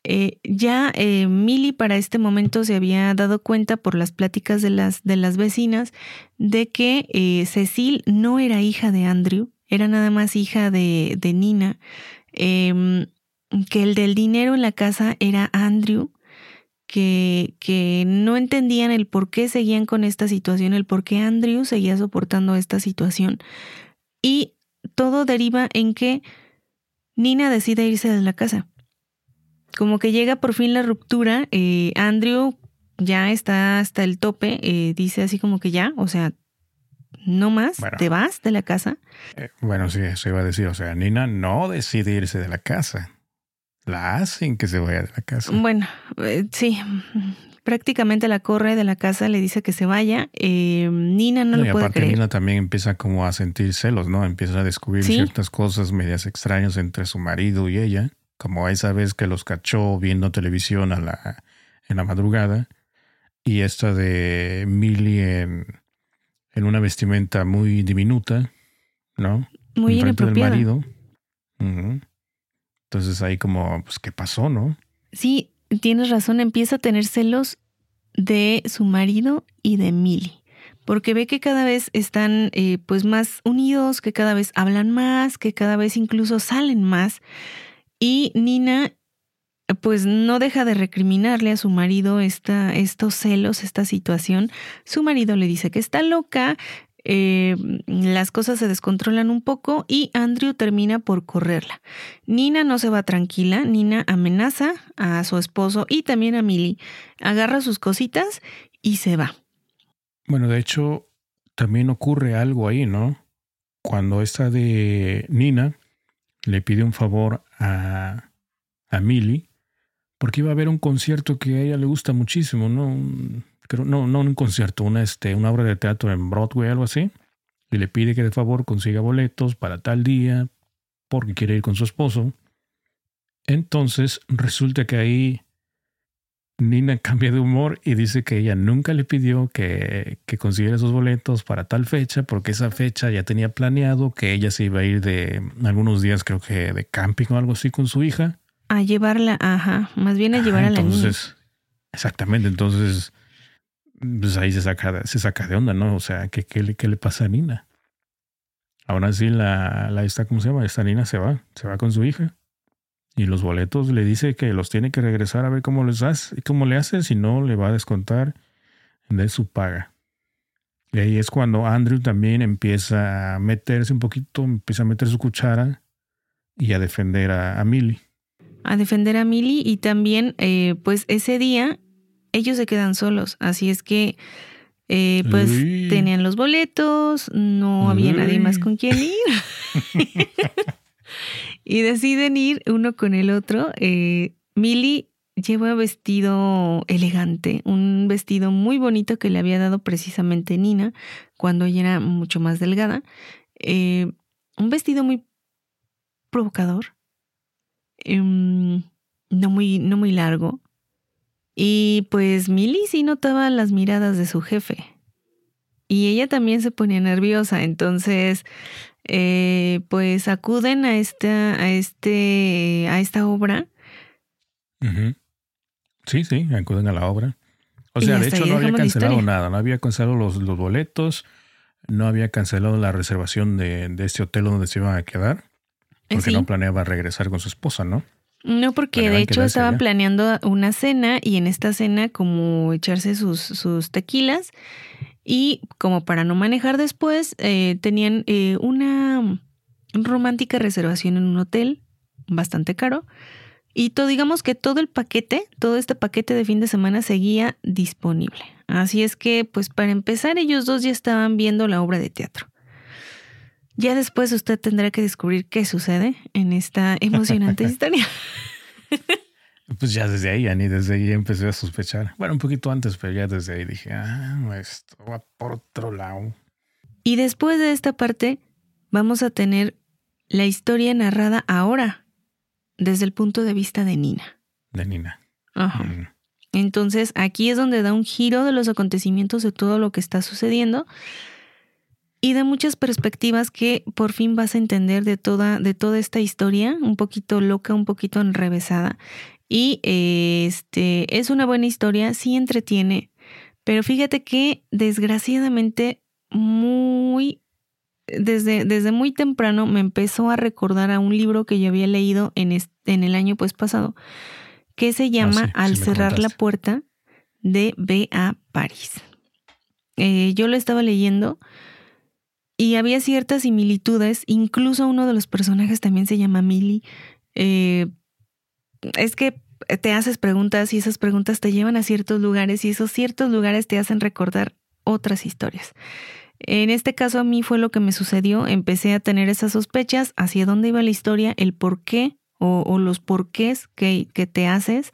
Eh, ya eh, Millie para este momento se había dado cuenta por las pláticas de las, de las vecinas de que eh, Cecil no era hija de Andrew, era nada más hija de, de Nina. Em, que el del dinero en la casa era Andrew, que, que no entendían el por qué seguían con esta situación, el por qué Andrew seguía soportando esta situación. Y todo deriva en que Nina decide irse de la casa. Como que llega por fin la ruptura, eh, Andrew ya está hasta el tope, eh, dice así como que ya, o sea, no más, te vas de la casa. Eh, bueno, sí, eso iba a decir, o sea, Nina no decide irse de la casa, la hacen que se vaya de la casa. Bueno, sí, prácticamente la corre de la casa, le dice que se vaya. Nina no, lo puede aparte Nina también empieza como a sentir celos, ¿no? Empieza a descubrir ciertas cosas medias extrañas entre su marido y ella como esa vez que los cachó viendo televisión a la, en la madrugada, y esta de Millie en, en una vestimenta muy diminuta, ¿no? Muy Enfrente del marido. Entonces ahí como, pues, ¿qué pasó, no? Sí, tienes razón, empieza a tener celos de su marido y de Millie porque ve que cada vez están eh, pues más unidos, que cada vez hablan más, que cada vez incluso salen más. Y Nina pues no deja de recriminarle a su marido esta, estos celos, esta situación. Su marido le dice que está loca, eh, las cosas se descontrolan un poco y Andrew termina por correrla. Nina no se va tranquila, Nina amenaza a su esposo y también a Millie, agarra sus cositas y se va. Bueno, de hecho, también ocurre algo ahí, ¿no? Cuando esta de Nina le pide un favor a, a Millie, porque iba a haber un concierto que a ella le gusta muchísimo, ¿no? creo, no, no un concierto, una, este, una obra de teatro en Broadway, algo así. Y le pide que de favor consiga boletos para tal día, porque quiere ir con su esposo. Entonces resulta que ahí Nina cambia de humor y dice que ella nunca le pidió que, que, consiguiera esos boletos para tal fecha, porque esa fecha ya tenía planeado que ella se iba a ir de algunos días, creo que de camping o algo así con su hija. A llevarla, ajá, más bien a llevar a la niña. Exactamente, entonces, pues ahí se saca, se saca de onda, ¿no? O sea, ¿qué, qué, le, qué le pasa a Nina? Ahora sí, la, la esta, ¿cómo se llama? Esta Nina se va, se va con su hija. Y los boletos le dice que los tiene que regresar a ver cómo les hace, cómo le hace, si no le va a descontar de su paga. Y ahí es cuando Andrew también empieza a meterse un poquito, empieza a meter su cuchara y a defender a, Millie. A defender a Millie y también, eh, pues ese día ellos se quedan solos, así es que, eh, pues tenían los boletos, no había nadie más con quien ir. y deciden ir uno con el otro. Eh, Millie lleva vestido elegante, un vestido muy bonito que le había dado precisamente Nina cuando ella era mucho más delgada. Eh, un vestido muy provocador, em, no, muy, no muy largo. Y pues Millie sí notaba las miradas de su jefe. Y ella también se ponía nerviosa, entonces eh, pues acuden a esta, a este, a esta obra. Sí, sí, acuden a la obra. O sea, de hecho no había cancelado nada, no había cancelado los, los, boletos, no había cancelado la reservación de, de, este hotel donde se iban a quedar, porque no planeaba regresar con su esposa, ¿no? No, porque de hecho estaban planeando una cena y en esta cena como echarse sus, sus tequilas y como para no manejar después, eh, tenían eh, una romántica reservación en un hotel bastante caro. Y todo, digamos que todo el paquete, todo este paquete de fin de semana seguía disponible. Así es que, pues para empezar, ellos dos ya estaban viendo la obra de teatro. Ya después usted tendrá que descubrir qué sucede en esta emocionante historia. Pues ya desde ahí, ni desde ahí empecé a sospechar. Bueno, un poquito antes, pero ya desde ahí dije, ah, esto va por otro lado. Y después de esta parte, vamos a tener la historia narrada ahora, desde el punto de vista de Nina. De Nina. Ajá. Mm. Entonces, aquí es donde da un giro de los acontecimientos de todo lo que está sucediendo y de muchas perspectivas que por fin vas a entender de toda, de toda esta historia, un poquito loca, un poquito enrevesada. Y este es una buena historia, sí entretiene, pero fíjate que desgraciadamente muy desde, desde muy temprano me empezó a recordar a un libro que yo había leído en, en el año pues pasado, que se ah, llama Al cerrar la puerta de B.A. Paris. Eh, yo lo estaba leyendo y había ciertas similitudes, incluso uno de los personajes también se llama Millie. Eh, es que te haces preguntas y esas preguntas te llevan a ciertos lugares y esos ciertos lugares te hacen recordar otras historias. En este caso a mí fue lo que me sucedió, empecé a tener esas sospechas hacia dónde iba la historia, el por qué o, los porqués que, que te haces,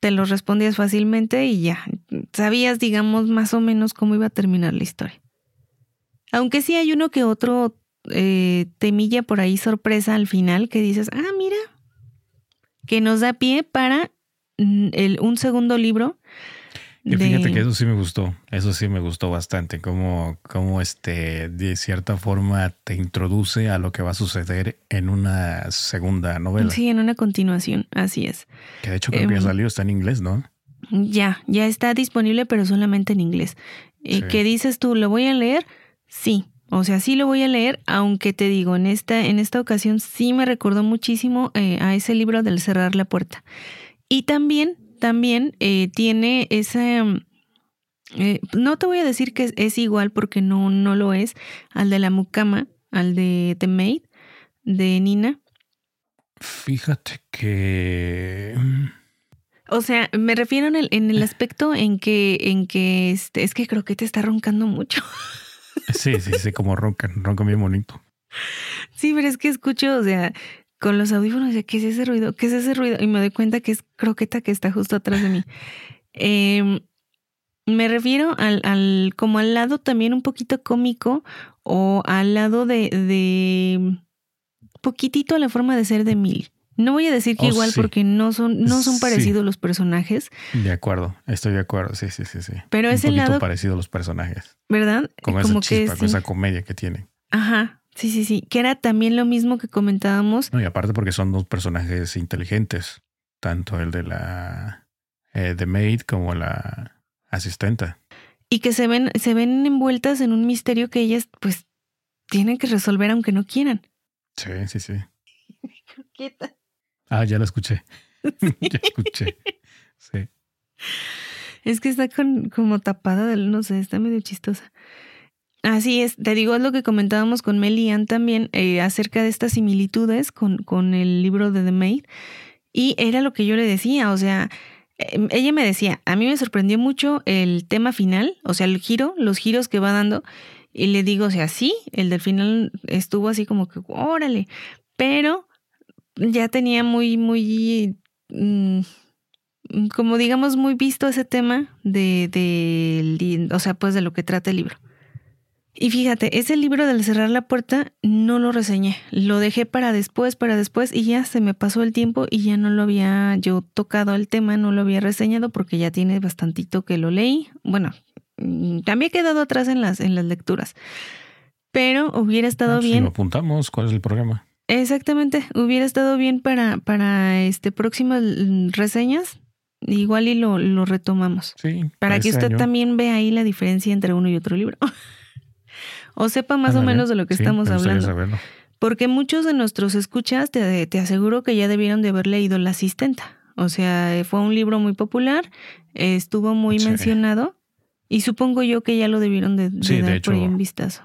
te los respondías fácilmente y ya, sabías digamos más o menos cómo iba a terminar la historia. Aunque sí hay uno que otro eh, temilla por ahí sorpresa al final que dices, ah, mira, que nos da pie para mm, el, un segundo libro. Y fíjate que eso sí me gustó, eso sí me gustó bastante, como, como este, de cierta forma te introduce a lo que va a suceder en una segunda novela. Sí, en una continuación, así es. Que de hecho creo que ya em, salió, está en inglés, ¿no? Ya, ya está disponible, pero solamente en inglés. ¿Y ¿Qué dices tú? ¿Lo voy a leer? Sí, o sea, sí lo voy a leer, aunque te digo, en esta, en esta ocasión sí me recordó muchísimo eh, a ese libro del cerrar la puerta. Y también, también eh, tiene ese... Eh, no te voy a decir que es, igual porque no, no lo es, al de la mucama, al de The Maid, de Nina. Fíjate que... Mm, o sea, me refiero en el, en el aspecto en que, en que este, es que creo que te está roncando mucho. Sí, sí, sí, como roncan, roncan bien bonito. Sí, pero es que escucho, o sea, con los audífonos, ¿qué es ese ruido? ¿Qué es ese ruido? Y me doy cuenta que es croqueta que está justo atrás de mí. Em, me refiero al, al, como al lado también un poquito cómico o al lado de, de poquitito a la forma de ser de Mil. No voy a decir que oh, igual porque no son, no son parecidos los personajes. De acuerdo, estoy de acuerdo, sí, sí, sí, sí. Pero es el lado parecido los personajes. ¿Verdad? Como, esa chispa, con esa comedia que tienen. Ajá, sí, sí, sí. Que era también lo mismo que comentábamos. No, y aparte porque son dos personajes inteligentes. Tanto el de la eh, The Maid como la asistenta. Y que se ven, se ven envueltas en un misterio que ellas, pues, tienen que resolver aunque no quieran. Sí, sí, sí. Ah, ya la escuché. ya escuché. Sí. Es que está con, como tapada del, no sé, está medio chistosa. Así es, te digo, es lo que comentábamos con Melian también eh, acerca de estas similitudes con, con el libro de The Maid. Y era lo que yo le decía, o sea, em, ella me decía, a mí me sorprendió mucho el tema final, o sea, el giro, los giros que va dando. Y le digo, o sea, sí, el del final estuvo así como que, órale, pero ya tenía muy, muy, mm, como digamos, muy visto ese tema de, de, o sea, pues de lo que trata el libro. Y fíjate, ese libro del cerrar la puerta no lo reseñé, lo dejé para después, para después y ya se me pasó el tiempo y ya no lo había yo tocado el tema, no lo había reseñado porque ya tiene bastantito que lo leí. Bueno, mm, también he quedado atrás en las, en las lecturas, pero hubiera estado ah, pues, bien. Si lo apuntamos, ¿cuál es el problema? Exactamente, hubiera estado bien para, para este próximas reseñas. Igual y lo, lo retomamos. Sí. Para que usted también vea ahí la diferencia entre uno y otro libro. o sepa más o menos de lo que estamos hablando. Porque muchos de nuestros escuchas te, te aseguro que ya debieron de haber leído La Asistenta. O sea, fue un libro muy popular, estuvo muy mencionado y supongo yo que ya lo debieron de, dar por ahí un vistazo.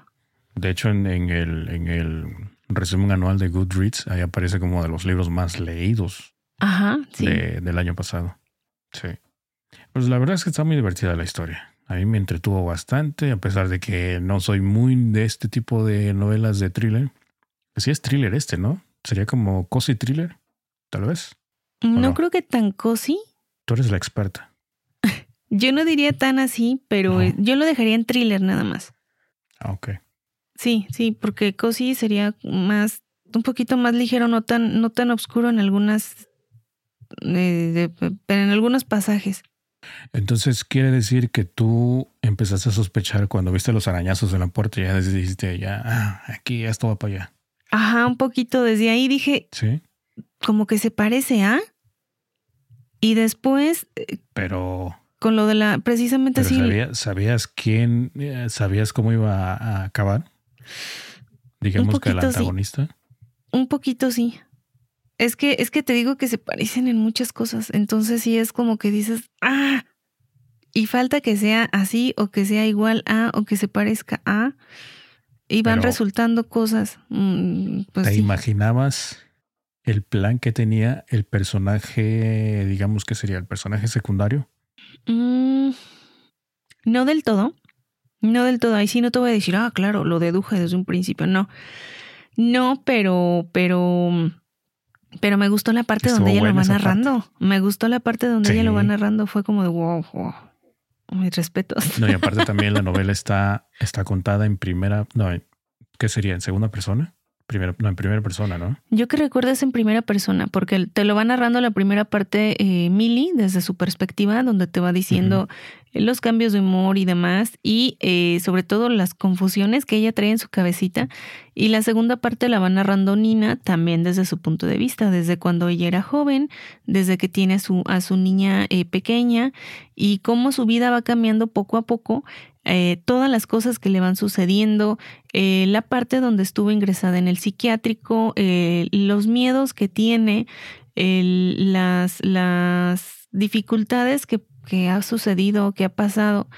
De hecho, en, en, el, en el resumen anual de Goodreads, ahí aparece como de los libros más leídos Ajá, sí. del año pasado. Sí. Pues la verdad es que está muy divertida la historia. A mí me entretuvo bastante, a pesar de que no soy muy de este tipo de novelas de thriller. Sí es thriller este, ¿no? Sería como cozy thriller, tal vez. No, creo que tan cozy. Tú eres la experta. yo no diría tan así, pero yo lo dejaría en thriller nada más. Ah, ok. Sí, sí, porque Cosi sería más, un poquito más ligero, no tan, no tan oscuro en algunas, eh, en algunos pasajes. Entonces quiere decir que tú empezaste a sospechar cuando viste los arañazos en la puerta y ya dijiste, ya, ah, aquí esto va para allá. Ajá, un poquito desde ahí dije, sí, como que se parece a. Y después. Eh, Pero con lo de la, precisamente así. ¿Sabías quién, eh, sabías cómo iba a acabar? Digamos que el antagonista. Un poquito sí. Es que, es que te digo que se parecen en muchas cosas. Entonces sí es como que dices, ah, y falta que sea así o que sea igual a o que se parezca a. iban Pero- resultando cosas. mm, Pues ¿Te sí. imaginabas el plan que tenía el personaje, digamos que sería el personaje secundario? Mm, no del todo. No del todo. Ahí sí no te voy a decir, ah, claro, lo deduje desde un principio. No. No, pero, pero, pero me gustó la parte Estuvo donde ella lo va parte. narrando. Me gustó la parte donde ella lo va narrando. Fue como de wow, wow. Mis respetos. No, y aparte también la novela está, está contada en primera, no, ¿qué sería? ¿En segunda persona? Primera, no, en primera persona, ¿no? Yo que recuerdo es en primera persona, porque te lo va narrando la primera parte eh, Millie desde su perspectiva, donde te va diciendo los cambios de humor y demás, y eh, sobre todo las confusiones que ella trae en su cabecita. Y la segunda parte la va narrando Nina también desde su punto de vista, desde cuando ella era joven, desde que tiene a su, a su niña eh, pequeña, y cómo su vida va cambiando poco a poco. eh, todas las cosas que le van sucediendo, eh, la parte donde estuvo ingresada en el psiquiátrico, eh, los miedos que tiene, las, las dificultades que, que ha sucedido, que ha pasado,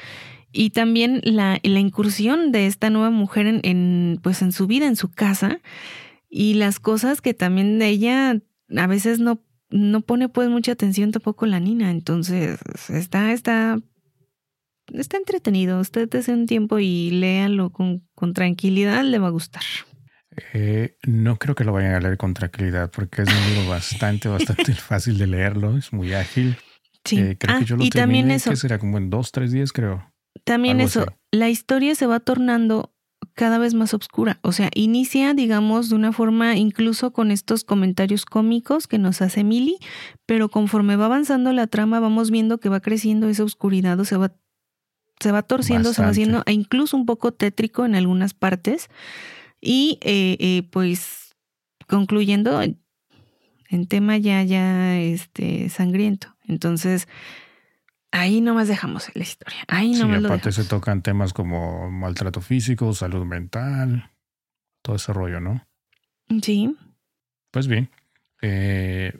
y también la, incursión de esta nueva mujer en, en, pues en su vida, en su casa, y las cosas que también de ella a veces no, no pone pues mucha atención tampoco la Nina. Entonces, está, está está entretenido. Usted hace un tiempo y léalo con, con tranquilidad, le va a gustar. Eh, no creo que lo vayan a leer con tranquilidad porque es un libro bastante, bastante fácil de leerlo. Es muy ágil. Sí. Eh, creo Ah, que yo lo y también eso, que será como en dos, tres días, creo. también algo eso, así. la historia se va tornando cada vez más oscura. O sea, inicia, digamos, de una forma incluso con estos comentarios cómicos que nos hace Millie, pero conforme va avanzando la trama vamos viendo que va creciendo esa oscuridad o se va, se va torciendo, se va haciendo e incluso un poco tétrico en algunas partes. Y eh, eh, pues concluyendo en tema ya, ya este, sangriento. Entonces, ahí nomás dejamos la historia. Ahí Sí, nomás lo aparte dejamos. se tocan temas como maltrato físico, salud mental, todo ese rollo, ¿no? Sí. Pues bien, eh,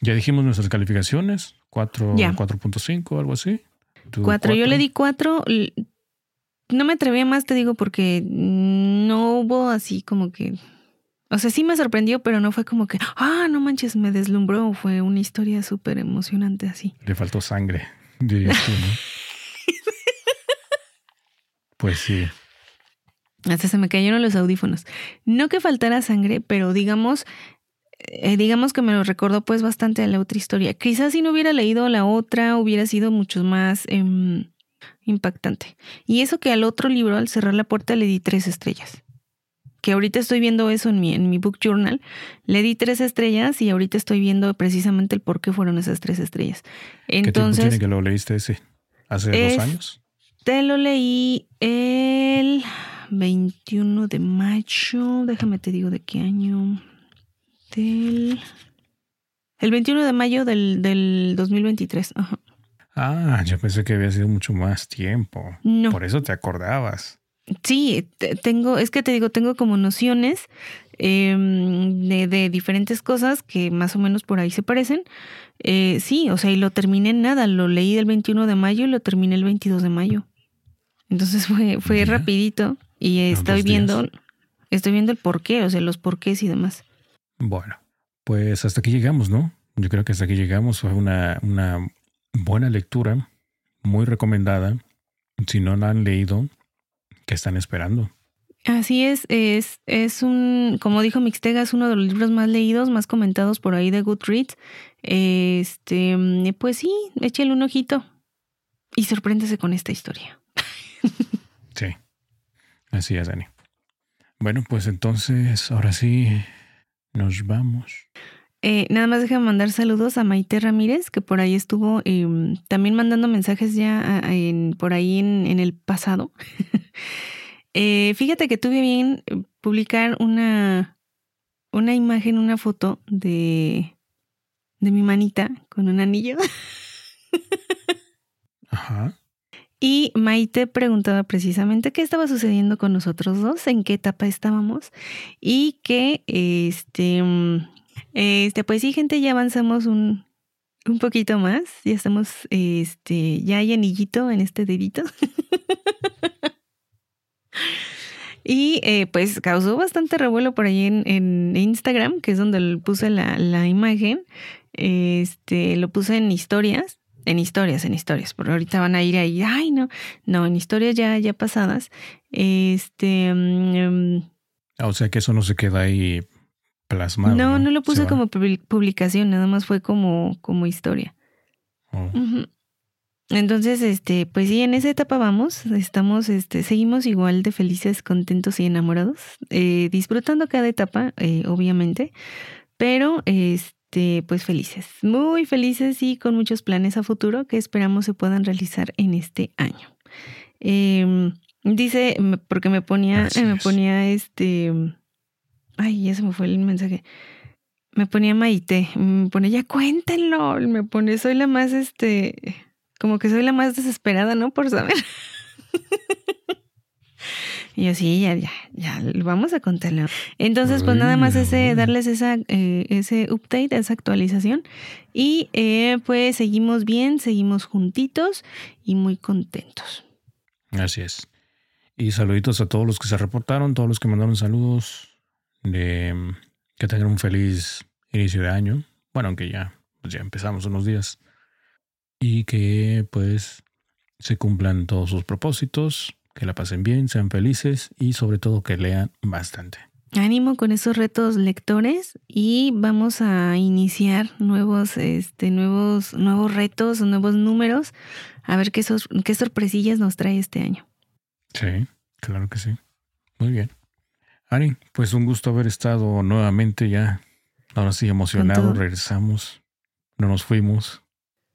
ya dijimos nuestras calificaciones, 4, Ya. 4.5, algo así. ¿Tú Cuatro. Yo le di cuatro. L- No me atreví a más, te digo, porque no hubo así como que. O sea, sí me sorprendió, pero no fue como que, ah, no manches, me deslumbró. Fue una historia súper emocionante así. Le faltó sangre, dirías tú, ¿no? pues sí, Hasta se me cayeron los audífonos. No que faltara sangre, pero digamos, eh, digamos que me lo recordó pues bastante a la otra historia. Quizás si no hubiera leído la otra, hubiera sido mucho más em, impactante. Y eso que al otro libro, al cerrar la puerta, le di tres estrellas. Que ahorita estoy viendo eso en mi, en mi book journal. Le di tres estrellas y ahorita estoy viendo precisamente el por qué fueron esas tres estrellas. ¿qué tiempo Entonces, tiene que lo leíste ese? ¿Hace Es- dos años? te lo leí el 21 de mayo. Déjame te digo de qué año. Del. El 21 de mayo del, del 2023. Ajá. Ah, yo pensé que había sido mucho más tiempo. No. Por eso te acordabas. Sí, te- tengo, es que te digo, tengo como nociones em, de, de diferentes cosas que más o menos por ahí se parecen. Eh, sí, o sea, y lo terminé en nada. Lo leí el 21 de mayo y lo terminé el 22 de mayo. Entonces fue, fue rapidito y estoy días. viendo, estoy viendo el porqué, o sea, los porqués y demás. Bueno, pues hasta aquí llegamos, ¿no? Yo creo que hasta aquí llegamos. Fue una, una buena lectura, muy recomendada. Si no la han leído, ¿qué están esperando? Así es, es, es un, como dijo Mixtega, es uno de los libros más leídos, más comentados por ahí de Goodreads. Este, pues sí, échale un ojito y sorpréndese con esta historia. Sí, así es, Dani. Bueno, pues entonces, ahora sí, nos vamos. Eh, nada más déjame mandar saludos a Maite Ramírez, que por ahí estuvo em, también mandando mensajes ya a- a- en- por ahí en, en el pasado. Eh, fíjate que tuve bien eh, publicar una, una imagen, una foto de, de mi manita con un anillo. Ajá. Y Maite preguntaba precisamente qué estaba sucediendo con nosotros dos, en qué etapa estábamos y que este, mm, este pues sí, gente, ya avanzamos un, un poquito más, ya estamos, este, ya hay anillito en este dedito. Y eh, pues causó bastante revuelo por ahí en, en Instagram, que es donde puse la, la, imagen. Este, lo puse en historias, en historias, en historias, porque ahorita van a ir ahí, ay no, no, en historias ya, ya pasadas. Este... Um, o sea que eso no se queda ahí plasmado. No, no, lo puse como publicación, nada más fue como, como historia. Oh. Entonces, este, pues sí, en esa etapa vamos, estamos, este, seguimos igual de felices, contentos y enamorados, eh, disfrutando cada etapa, eh, obviamente, pero este, pues felices, muy felices y con muchos planes a futuro que esperamos se puedan realizar en este año. Em, dice, porque me ponía, me ponía este, ay, ya se me fue el mensaje me ponía Maite, me pone, ya cuéntenlo, me pone, soy la más, este, como que soy la más desesperada, ¿no? Por saber. y yo, sí, ya, ya, ya, vamos a contarlo. Entonces, pues nada más ese, darles esa, eh, ese update, esa actualización. Y eh, pues seguimos bien, seguimos juntitos y muy contentos. Así es. Y saluditos a todos los que se reportaron, todos los que mandaron saludos. De que tengan un feliz inicio de año. Bueno, aunque ya, pues ya empezamos unos días. Y que pues se cumplan todos sus propósitos, que la pasen bien, sean felices y sobre todo que lean bastante. Ánimo con esos retos lectores y vamos a iniciar nuevos, este, nuevos, nuevos retos, nuevos números, a ver qué, qué sorpresillas nos trae este año. Sí, claro que sí. Muy bien. Ari, pues un gusto haber estado nuevamente ya. Ahora sí, emocionado, regresamos. No nos fuimos.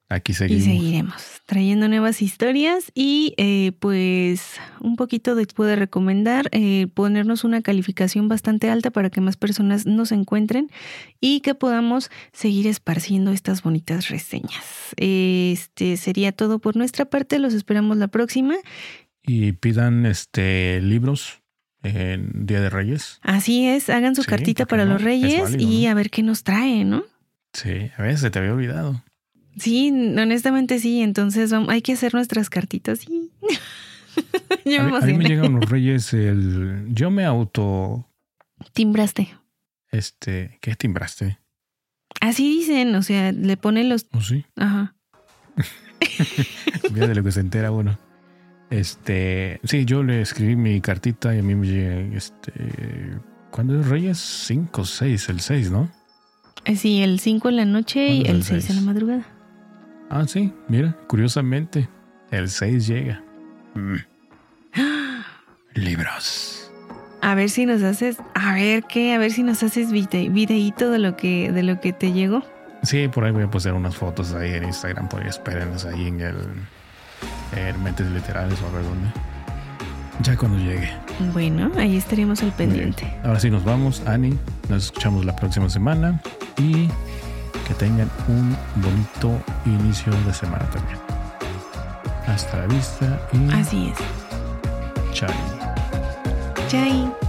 Aquí seguimos. Y seguiremos trayendo nuevas historias y eh, pues un poquito después de recomendar eh, ponernos una calificación bastante alta para que más personas nos encuentren y que podamos seguir esparciendo estas bonitas reseñas. Este sería todo por nuestra parte. Los esperamos la próxima. Y pidan este libros en Día de Reyes. Así es, hagan su cartita para los Reyes y a ver qué nos trae, ¿no? Sí, a veces se te había olvidado. Sí, honestamente sí, entonces hay que hacer nuestras cartitas. Sí. yo me a, mí, me llegan los Reyes el... Yo me auto... Timbraste. Este, ¿qué es timbraste? Así dicen, o sea, le ponen los... ¿Oh, sí? Ajá. Mira de lo que se entera uno. Este, sí, yo le escribí mi cartita y a mí me llega, este, ¿cuándo es Reyes? 5, 6, el 6, ¿no? Eh, sí, el 5 en la noche y el 6 en la madrugada. Ah, sí, mira, curiosamente, el 6 llega. Mm. Libros. A ver si nos haces, a ver qué, a ver si nos haces vide, videíto de lo que, de lo que te llegó. Sí, por ahí voy a poner unas fotos ahí en Instagram, por ahí espérenlas ahí en el en mentes literales o a ver dónde. Ya cuando llegue. Bueno, ahí estaríamos al pendiente. Ahora sí nos vamos, Ani. Nos escuchamos la próxima semana y que tengan un bonito inicio de semana también. Hasta la vista y. Así es. Chai. Chai.